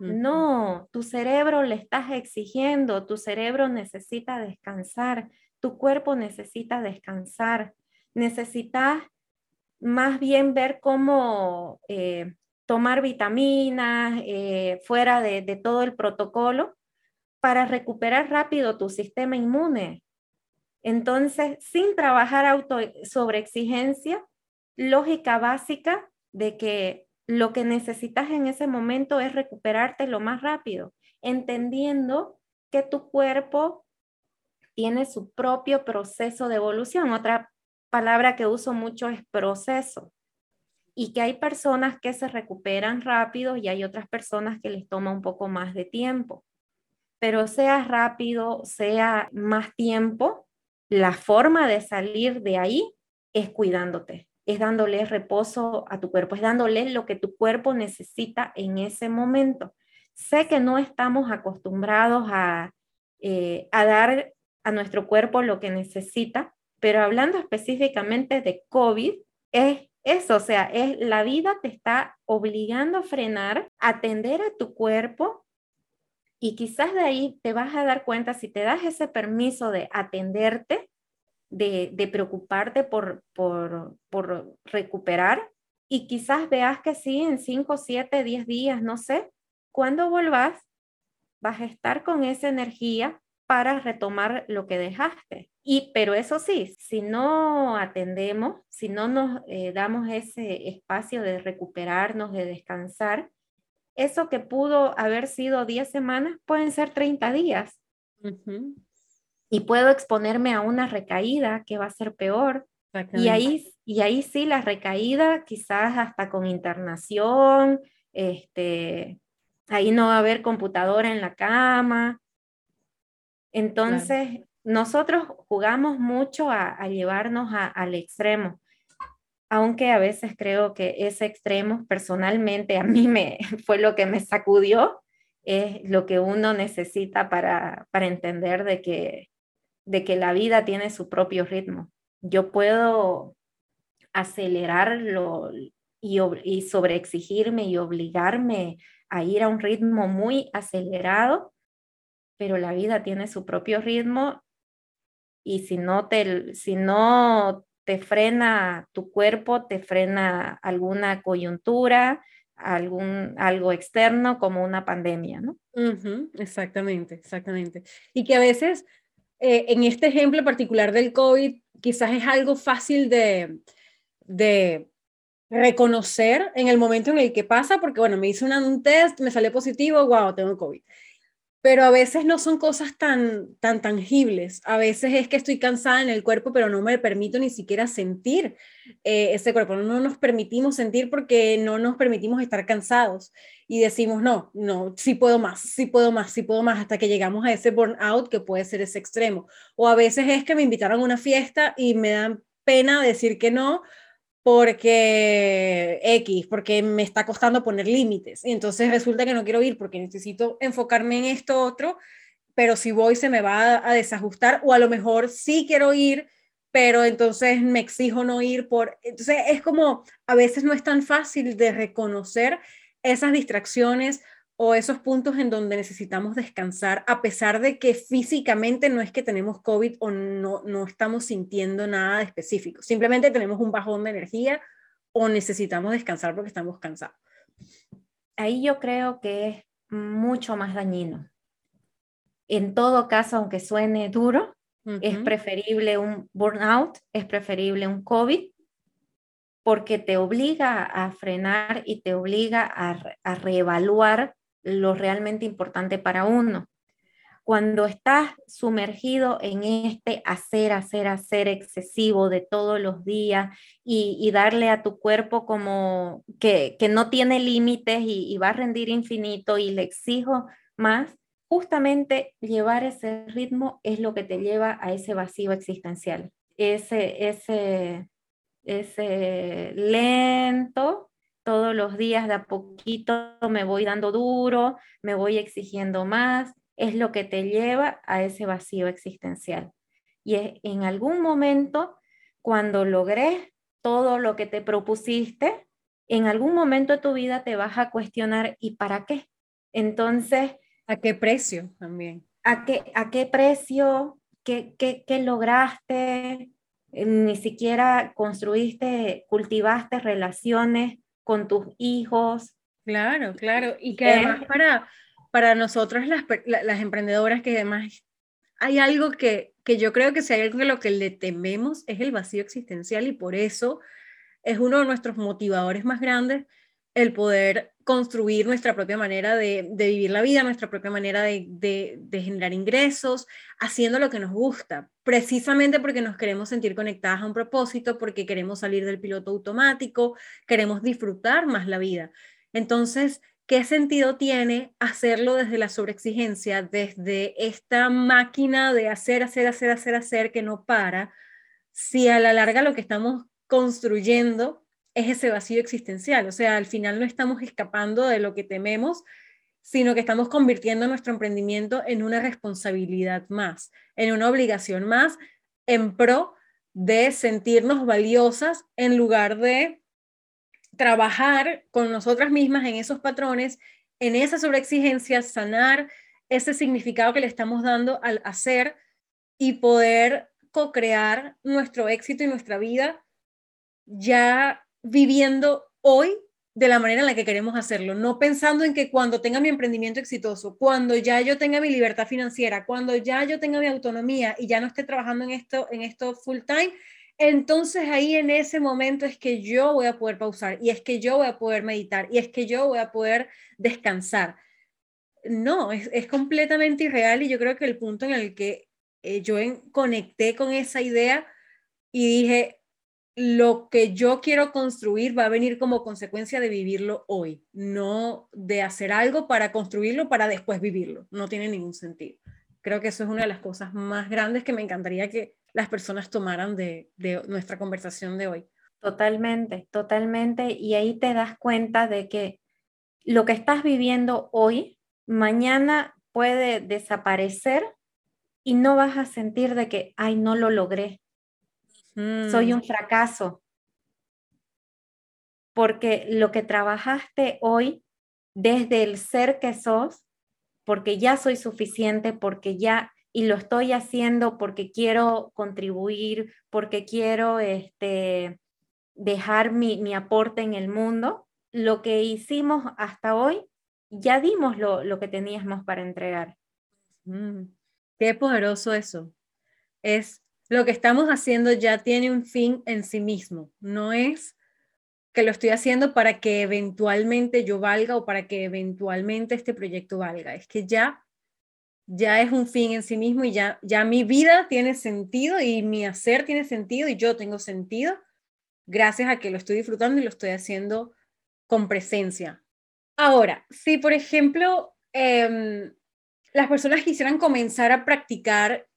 No, tu cerebro le estás exigiendo, tu cerebro necesita descansar, tu cuerpo necesita descansar, necesitas más bien ver cómo eh, tomar vitaminas eh, fuera de, de todo el protocolo para recuperar rápido tu sistema inmune. Entonces, sin trabajar auto sobre exigencia, lógica básica de que lo que necesitas en ese momento es recuperarte lo más rápido, entendiendo que tu cuerpo tiene su propio proceso de evolución. Otra palabra que uso mucho es proceso. Y que hay personas que se recuperan rápido y hay otras personas que les toma un poco más de tiempo. Pero sea rápido, sea más tiempo, la forma de salir de ahí es cuidándote es dándole reposo a tu cuerpo, es dándole lo que tu cuerpo necesita en ese momento. Sé que no estamos acostumbrados a, eh, a dar a nuestro cuerpo lo que necesita, pero hablando específicamente de COVID, es eso, o sea, es la vida te está obligando a frenar, atender a tu cuerpo y quizás de ahí te vas a dar cuenta si te das ese permiso de atenderte, de, preocuparte por, recuperar y quizás veas que sí, en 5, 7, 10 días, no sé, cuando vuelvas, vas a estar con esa energía para retomar lo que dejaste. Y, pero eso sí, si no atendemos, si no nos eh, damos ese espacio de recuperarnos, de descansar, eso que pudo haber sido 10 semanas pueden ser 30 días y puedo exponerme a una recaída que va a ser peor. Y ahí, y ahí sí, la recaída quizás hasta con internación, este, ahí no va a haber computadora en la cama. Entonces, nosotros jugamos mucho a, llevarnos al extremo, aunque a veces creo que ese extremo personalmente a mí me *laughs* fue lo que me sacudió, es lo que uno necesita para, para entender de que de que la vida tiene su propio ritmo. Yo puedo acelerar y, y sobreexigirme y obligarme a ir a un ritmo muy acelerado, pero la vida tiene su propio ritmo y si no te, si no te frena tu cuerpo, te frena alguna coyuntura, algún, algo externo como una pandemia, ¿no?
exactamente, exactamente. Y que a veces, eh, en este ejemplo particular del COVID, quizás es algo fácil de, reconocer en el momento en el que pasa, porque bueno, me hice un test, me salió positivo, wow, tengo COVID pero a veces no son cosas tan, tan tangibles. A veces es que estoy cansada en el cuerpo, pero no me permito ni siquiera sentir eh, ese cuerpo. No nos permitimos sentir porque no nos permitimos estar cansados y decimos, no, no, sí puedo más, sí puedo más, sí puedo más, hasta que llegamos a ese burnout que puede ser ese extremo. O a veces es que me invitaron a una fiesta y me dan pena decir que no porque X, porque me está costando poner límites. Y entonces resulta que no quiero ir porque necesito enfocarme en esto otro, pero si voy se me va a desajustar o a lo mejor sí quiero ir, pero entonces me exijo no ir por... Entonces es como, a veces no es tan fácil de reconocer esas distracciones o esos puntos en donde necesitamos descansar, a pesar de que físicamente no es que tenemos COVID o no, no estamos sintiendo nada específico, simplemente tenemos un bajón de energía o necesitamos descansar porque estamos cansados.
Ahí yo creo que es mucho más dañino. En todo caso, aunque suene duro, es preferible un burnout, es preferible un COVID, porque te obliga a frenar y te obliga a, a reevaluar lo realmente importante para uno. Cuando estás sumergido en este hacer, hacer, hacer excesivo de todos los días y, darle a tu cuerpo como que, no tiene límites y, va a rendir infinito y le exijo más, justamente llevar ese ritmo es lo que te lleva a ese vacío existencial, ese, ese, ese lento todos los días de a poquito me voy dando duro, me voy exigiendo más, es lo que te lleva a ese vacío existencial. Y en algún momento, cuando logres todo lo que te propusiste, en algún momento de tu vida te vas a cuestionar, ¿y para qué? Entonces...
¿A qué precio también?
¿A qué, a qué precio? ¿Qué, qué, qué lograste? Ni siquiera construiste, cultivaste relaciones con tus hijos.
Claro, claro. Y que además para, para nosotros las, las emprendedoras que además hay algo que, que yo creo que si hay algo que lo que le tememos es el vacío existencial y por eso es uno de nuestros motivadores más grandes el poder construir nuestra propia manera de, vivir la vida, nuestra propia manera de, generar ingresos, haciendo lo que nos gusta, precisamente porque nos queremos sentir conectadas a un propósito, porque queremos salir del piloto automático, queremos disfrutar más la vida. Entonces, ¿qué sentido tiene hacerlo desde la sobreexigencia, desde esta máquina de hacer, hacer, hacer, hacer, hacer que no para, si a la larga lo que estamos construyendo es ese vacío existencial. O sea, al final no estamos escapando de lo que tememos, sino que estamos convirtiendo nuestro emprendimiento en una responsabilidad más, en una obligación más, en pro de sentirnos valiosas en lugar de trabajar con nosotras mismas en esos patrones, en esa sobreexigencia, sanar ese significado que le estamos dando al hacer y poder co-crear nuestro éxito y nuestra vida ya viviendo hoy de la manera en la que queremos hacerlo, no pensando en que cuando tenga mi emprendimiento exitoso, cuando ya yo tenga mi libertad financiera, cuando ya yo tenga mi autonomía y ya no esté trabajando en esto, en esto full time, entonces ahí en ese momento es que yo voy a poder pausar y es que yo voy a poder meditar y es que yo voy a poder descansar. No, es, es completamente irreal y yo creo que el punto en el que eh, yo conecté con esa idea y dije, lo que yo quiero construir va a venir como consecuencia de vivirlo hoy, no de hacer algo para construirlo para después vivirlo. No tiene ningún sentido. Creo que eso es una de las cosas más grandes que me encantaría que las personas tomaran de, nuestra conversación de hoy.
Totalmente, totalmente. Y ahí te das cuenta de que lo que estás viviendo hoy, mañana puede desaparecer y no vas a sentir de que, ay, no lo logré, soy mm. un fracaso. porque lo que trabajaste hoy desde el ser que sos, porque ya soy suficiente, porque ya, y lo estoy haciendo porque quiero contribuir, porque quiero este, dejar mi, mi aporte en el mundo, lo que hicimos hasta hoy, ya dimos lo, lo que teníamos para entregar.
Mm, qué poderoso eso. Es lo que estamos haciendo ya tiene un fin en sí mismo, no es que lo estoy haciendo para que eventualmente yo valga o para que eventualmente este proyecto valga. Es que ya ya es un fin en sí mismo y ya ya mi vida tiene sentido y mi hacer tiene sentido y yo tengo sentido gracias a que lo estoy disfrutando y lo estoy haciendo con presencia. Ahora, si por ejemplo em, las personas quisieran comenzar a practicar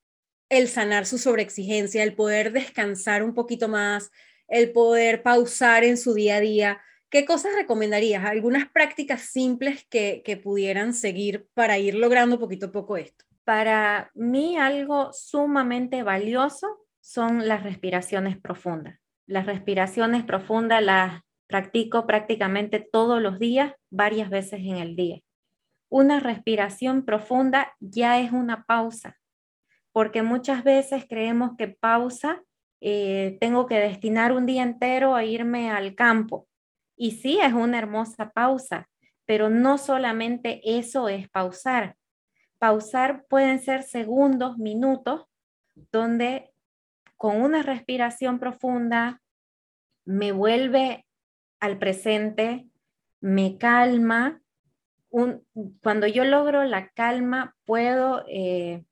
el sanar su sobreexigencia, el poder descansar un poquito más, el poder pausar en su día a día. ¿Qué cosas recomendarías? Algunas prácticas simples que, que pudieran seguir para ir logrando poquito a poco esto.
Para mí algo sumamente valioso son las respiraciones profundas. Las respiraciones profundas las practico prácticamente todos los días, varias veces en el día. Una respiración profunda ya es una pausa, porque muchas veces creemos que pausa eh, tengo que destinar un día entero a irme al campo. Y sí, es una hermosa pausa, pero no solamente eso es pausar. Pausar pueden ser segundos, minutos, donde con una respiración profunda me vuelve al presente, me calma. cuando yo logro la calma, puedo eh,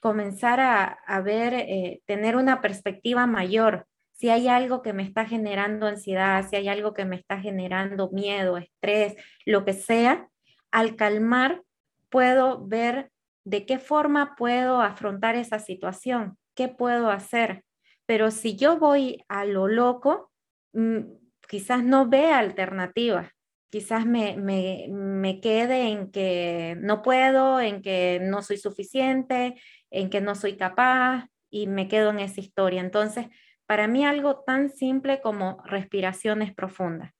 comenzar a, ver, eh, tener una perspectiva mayor. Si hay algo que me está generando ansiedad, si hay algo que me está generando miedo, estrés, lo que sea, al calmar puedo ver de qué forma puedo afrontar esa situación, qué puedo hacer. Pero si yo voy a lo loco, mm, quizás no vea alternativas quizás me, me, me, quede en que no puedo, en que no soy suficiente, en que no soy capaz y me quedo en esa historia. Entonces, para mí algo tan simple como respiraciones profundas,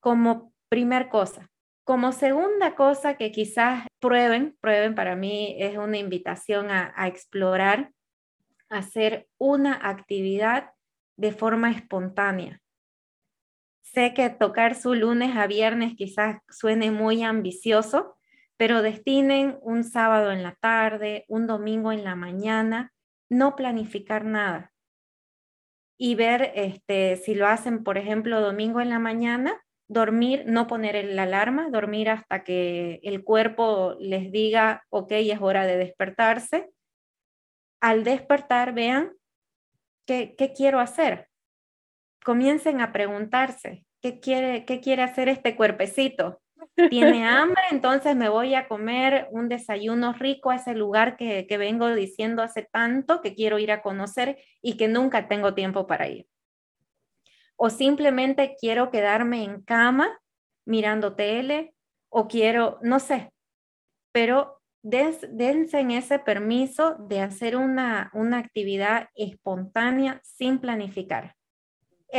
como primer cosa. Como segunda cosa que quizás prueben, prueben, para mí es una invitación a, a explorar, hacer una actividad de forma espontánea Sé que tocar su lunes a viernes quizás suene muy ambicioso, pero destinen un sábado en la tarde, un domingo en la mañana, no planificar nada. Y ver este, si lo hacen, por ejemplo, domingo en la mañana, dormir, no poner la alarma, dormir hasta que el cuerpo les diga, ok, es hora de despertarse. Al despertar, vean qué, qué quiero hacer. Comiencen a preguntarse, ¿qué quiere, qué quiere hacer este cuerpecito? Tiene *laughs* hambre, entonces me voy a comer un desayuno rico a ese lugar que, que vengo diciendo hace tanto que quiero ir a conocer y que nunca tengo tiempo para ir. O simplemente quiero quedarme en cama mirando tele o quiero, no sé, pero dense en ese permiso de hacer una, una actividad espontánea sin planificar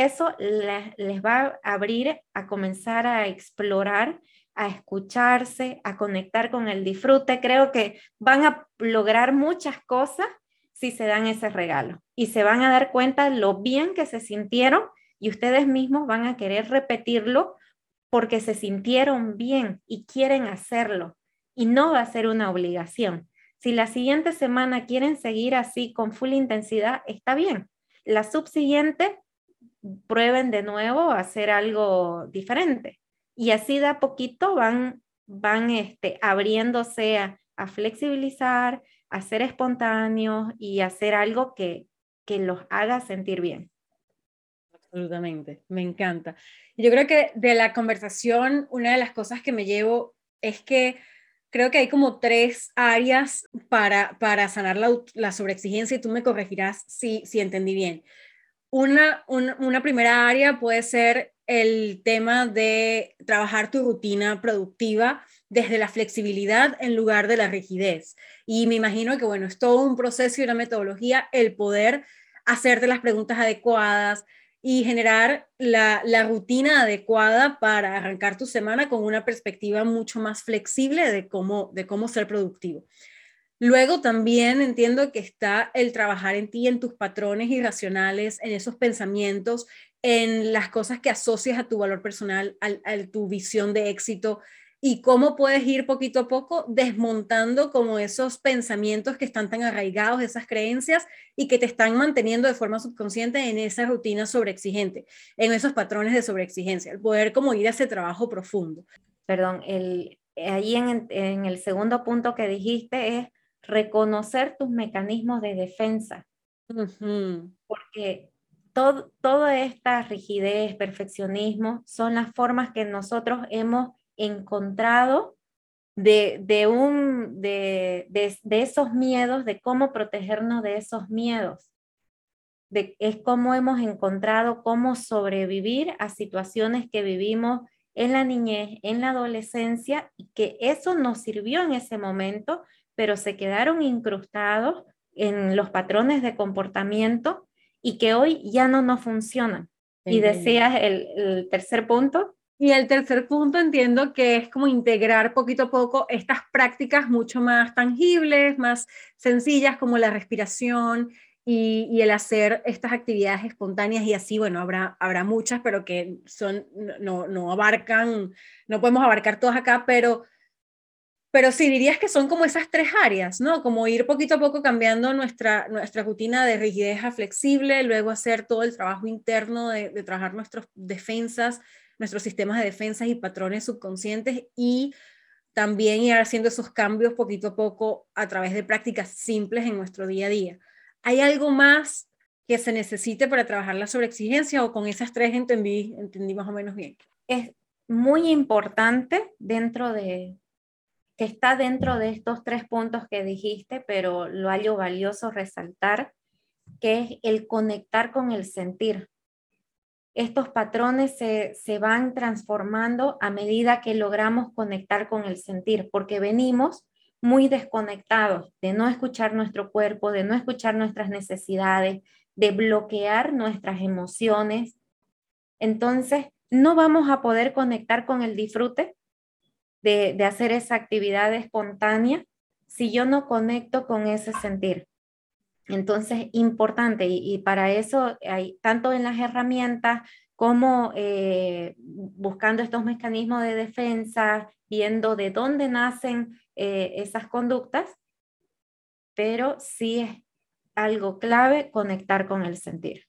eso les, va a abrir a comenzar a explorar, a escucharse, a conectar con el disfrute. Creo que van a lograr muchas cosas si se dan ese regalo y se van a dar cuenta lo bien que se sintieron y ustedes mismos van a querer repetirlo porque se sintieron bien y quieren hacerlo y no va a ser una obligación. Si la siguiente semana quieren seguir así con full intensidad, está bien. La subsiguiente prueben de nuevo a hacer algo diferente. Y así de a poquito van, van este, abriéndose a, flexibilizar, a ser espontáneos y hacer algo que, que los haga sentir bien.
Absolutamente, me encanta. Yo creo que de la conversación, una de las cosas que me llevo es que creo que hay como tres áreas para, para sanar la, la sobreexigencia y tú me corregirás si, si entendí bien. Una, una, primera área puede ser el tema de trabajar tu rutina productiva desde la flexibilidad en lugar de la rigidez. Y me imagino que, bueno, es todo un proceso y una metodología el poder hacerte las preguntas adecuadas, y generar la, rutina adecuada para arrancar tu semana con una perspectiva mucho más flexible de cómo, de cómo ser productivo. Luego también entiendo que está el trabajar en ti, en tus patrones irracionales, en esos pensamientos, en las cosas que asocias a tu valor personal, a tu visión de éxito, y cómo puedes ir poquito a poco desmontando como esos pensamientos que están tan arraigados, esas creencias y que te están manteniendo de forma subconsciente en esa rutina sobreexigente, en esos patrones de sobreexigencia, el poder como ir a ese trabajo profundo.
Perdón, el, ahí en, el segundo punto que dijiste es reconocer tus mecanismos de defensa, porque todo, toda esta rigidez, perfeccionismo, son las formas que nosotros hemos encontrado de, un, de, de, esos miedos, de cómo protegernos de esos miedos. De, es cómo hemos encontrado cómo sobrevivir a situaciones que vivimos en la niñez, en la adolescencia, y que eso nos sirvió en ese momento, pero se quedaron incrustados en los patrones de comportamiento y que hoy ya no nos funcionan. Y decías el, el tercer punto,
y el tercer punto entiendo que es como integrar poquito a poco estas prácticas mucho más tangibles, más sencillas como la respiración y, el hacer estas actividades espontáneas. Y así, bueno, habrá, habrá muchas, pero que son, no, no abarcan, no podemos abarcar todas acá, pero, pero sí dirías que son como esas tres áreas, ¿no? Como ir poquito a poco cambiando nuestra, nuestra rutina de rigidez a flexible, luego hacer todo el trabajo interno de, trabajar nuestras defensas nuestros sistemas de defensa y patrones subconscientes y también ir haciendo esos cambios poquito a poco a través de prácticas simples en nuestro día a día. ¿Hay algo más que se necesite para trabajar la sobreexigencia o con esas tres entendí, entendí más o menos bien?
Es muy importante dentro de, que está dentro de estos tres puntos que dijiste, pero lo hallo valioso resaltar, que es el conectar con el sentir estos patrones se, van transformando a medida que logramos conectar con el sentir, porque venimos muy desconectados de no escuchar nuestro cuerpo, de no escuchar nuestras necesidades, de bloquear nuestras emociones. Entonces, no vamos a poder conectar con el disfrute de, de hacer esa actividad espontánea si yo no conecto con ese sentir. Entonces, importante, y, para eso hay tanto en las herramientas como eh, buscando estos mecanismos de defensa, viendo de dónde nacen eh, esas conductas, pero sí es algo clave conectar con el sentir.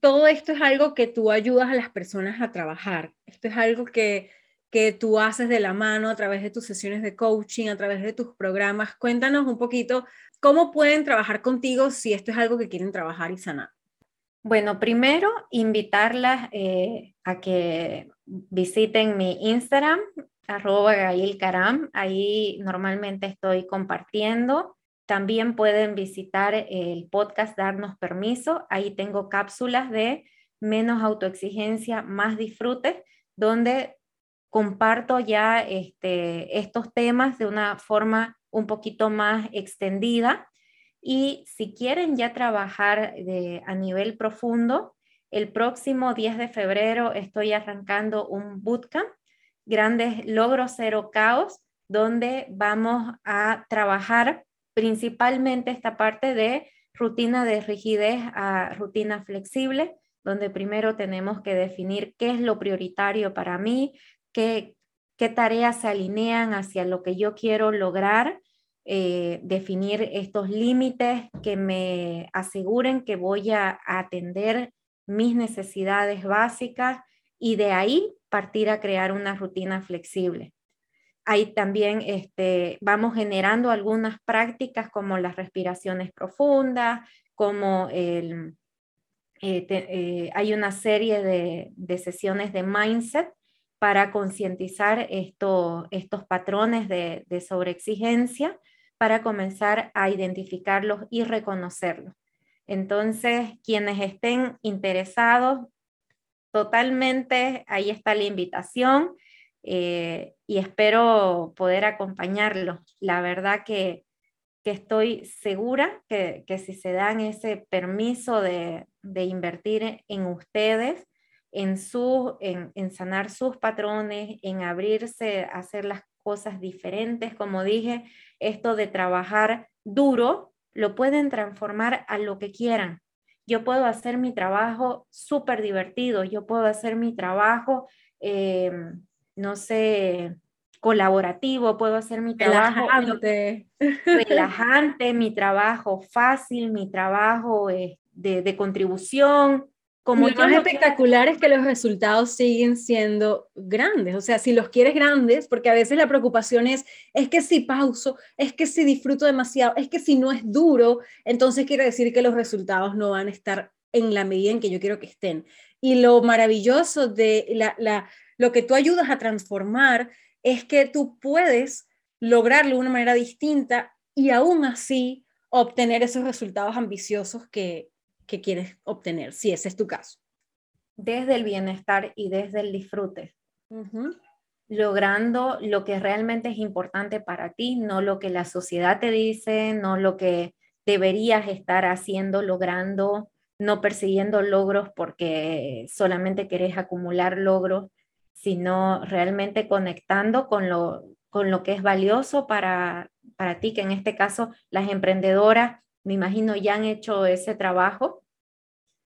Todo esto es algo que tú ayudas a las personas a trabajar. Esto es algo que, que tú haces de la mano a través de tus sesiones de coaching, a través de tus programas. Cuéntanos un poquito ¿Cómo pueden trabajar contigo si esto es algo que quieren trabajar y sanar?
Bueno, primero invitarlas eh, a que visiten mi Instagram, arroba Gail Caram. Ahí normalmente estoy compartiendo. También pueden visitar el podcast Darnos Permiso. Ahí tengo cápsulas de menos autoexigencia, más disfrute, donde comparto ya este, estos temas de una forma un poquito más extendida. Y si quieren ya trabajar a nivel profundo, el próximo 10 de febrero estoy arrancando un bootcamp, Grandes Logros Cero Caos, donde vamos a trabajar principalmente esta parte de rutina de rigidez a rutina flexible, donde primero tenemos que definir qué es lo prioritario para mí, qué, qué tareas se alinean hacia lo que yo quiero lograr eh, definir estos límites que me aseguren que voy a atender mis necesidades básicas y de ahí partir a crear una rutina flexible. Ahí también este, vamos generando algunas prácticas como las respiraciones profundas, como el, eh, eh, hay una serie de, de, sesiones de mindset para concientizar estos patrones de, sobreexigencia para comenzar a identificarlos y reconocerlos. Entonces, quienes estén interesados, totalmente, ahí está la invitación eh, y espero poder acompañarlos. La verdad que estoy segura que, si se dan ese permiso de invertir en ustedes, en, su, en, en, sanar sus patrones, en abrirse a hacer las cosas diferentes, como dije, esto de trabajar duro, lo pueden transformar a lo que quieran. Yo puedo hacer mi trabajo súper divertido, yo puedo hacer mi trabajo, eh, no sé, colaborativo, puedo hacer mi trabajo
relajante,
relajante mi trabajo fácil, mi trabajo eh, de, de, contribución,
como lo más espectacular es que los resultados siguen siendo grandes. O sea, si los quieres grandes, porque a veces la preocupación es, es que si pauso, es que si disfruto demasiado, es que si no es duro, entonces quiere decir que los resultados no van a estar en la medida en que yo quiero que estén. Y lo maravilloso de la, la, lo que tú ayudas a transformar es que tú puedes lograrlo de una manera distinta y aún así obtener esos resultados ambiciosos que, que quieres obtener, si ese es tu caso.
Desde el bienestar y desde el disfrute. Logrando lo que realmente es importante para ti, no lo que la sociedad te dice, no lo que deberías estar haciendo, logrando, no persiguiendo logros porque solamente querés acumular logros, sino realmente conectando con lo, con lo que es valioso para, para ti, que en este caso las emprendedoras me imagino ya han hecho ese trabajo.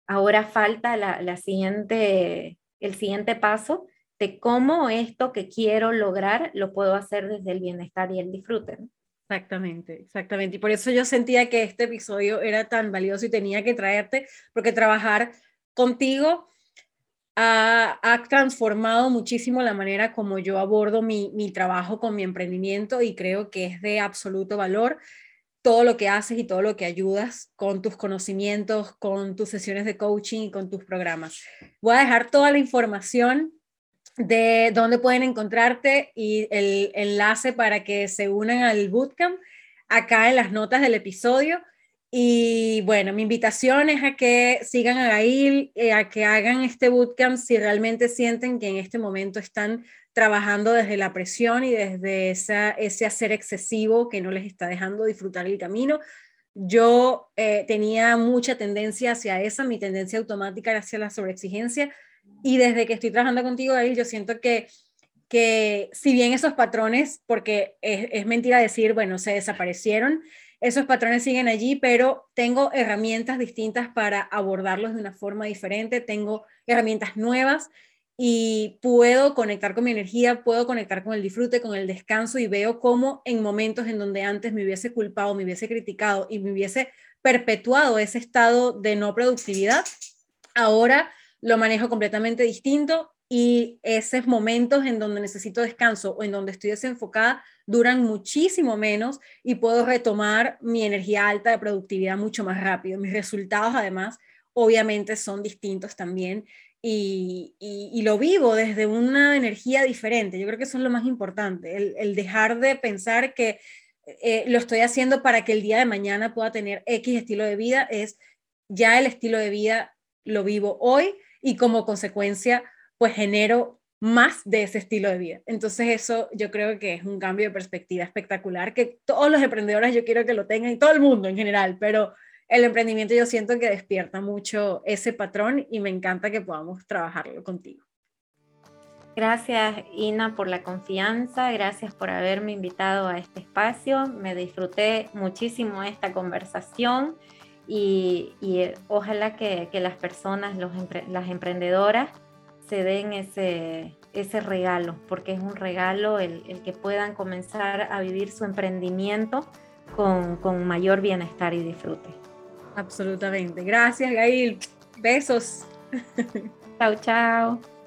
Ahora falta la, siguiente, el siguiente paso de cómo esto que quiero lograr lo puedo hacer desde el bienestar y el disfrute.
Exactamente, exactamente. Y por eso yo sentía que este episodio era tan valioso y tenía que traerte, porque trabajar contigo ha, transformado muchísimo la manera como yo abordo mi trabajo con mi emprendimiento y creo que es de absoluto valor todo lo que haces y todo lo que ayudas con tus conocimientos, con tus sesiones de coaching y con tus programas. Voy a dejar toda la información de dónde pueden encontrarte y el enlace para que se unan al bootcamp acá en las notas del episodio. Y bueno, mi invitación es a que sigan a Gail, eh, a que hagan este bootcamp si realmente sienten que en este momento están trabajando desde la presión y desde ese hacer excesivo que no les está dejando disfrutar el camino. Yo eh, tenía mucha tendencia hacia esa, mi tendencia automática era hacia la sobreexigencia y desde que estoy trabajando contigo, ahí yo siento que, que si bien esos patrones, porque es mentira decir, bueno, se desaparecieron, esos patrones siguen allí, pero tengo herramientas distintas para abordarlos de una forma diferente, tengo herramientas nuevas y puedo conectar con mi energía, puedo conectar con el disfrute, con el descanso y veo cómo en momentos en donde antes me hubiese culpado, me hubiese criticado y me hubiese perpetuado ese estado de no productividad, ahora lo manejo completamente distinto y esos momentos en donde necesito descanso o en donde estoy desenfocada duran muchísimo menos y puedo retomar mi energía alta de productividad mucho más rápido. Mis resultados además obviamente son distintos también y, lo vivo desde una energía diferente. Yo creo que eso es lo más importante, el, dejar de pensar que eh, lo estoy haciendo para que el día de mañana pueda tener X estilo de vida, es ya el estilo de vida lo vivo hoy y como consecuencia pues genero más de ese estilo de vida. Entonces eso yo creo que es un cambio de perspectiva espectacular que todos los emprendedores yo quiero que lo tengan y todo el mundo en general, pero el emprendimiento yo siento que despierta mucho ese patrón y me encanta que podamos trabajarlo contigo.
Gracias Ina por la confianza, gracias por haberme invitado a este espacio, me disfruté muchísimo esta conversación y, ojalá que, las personas, las emprendedoras, se den ese, ese regalo, porque es un regalo el, el que puedan comenzar a vivir su emprendimiento con, con mayor bienestar y disfrute.
Absolutamente. Gracias, Gail. Besos.
Chao, chao.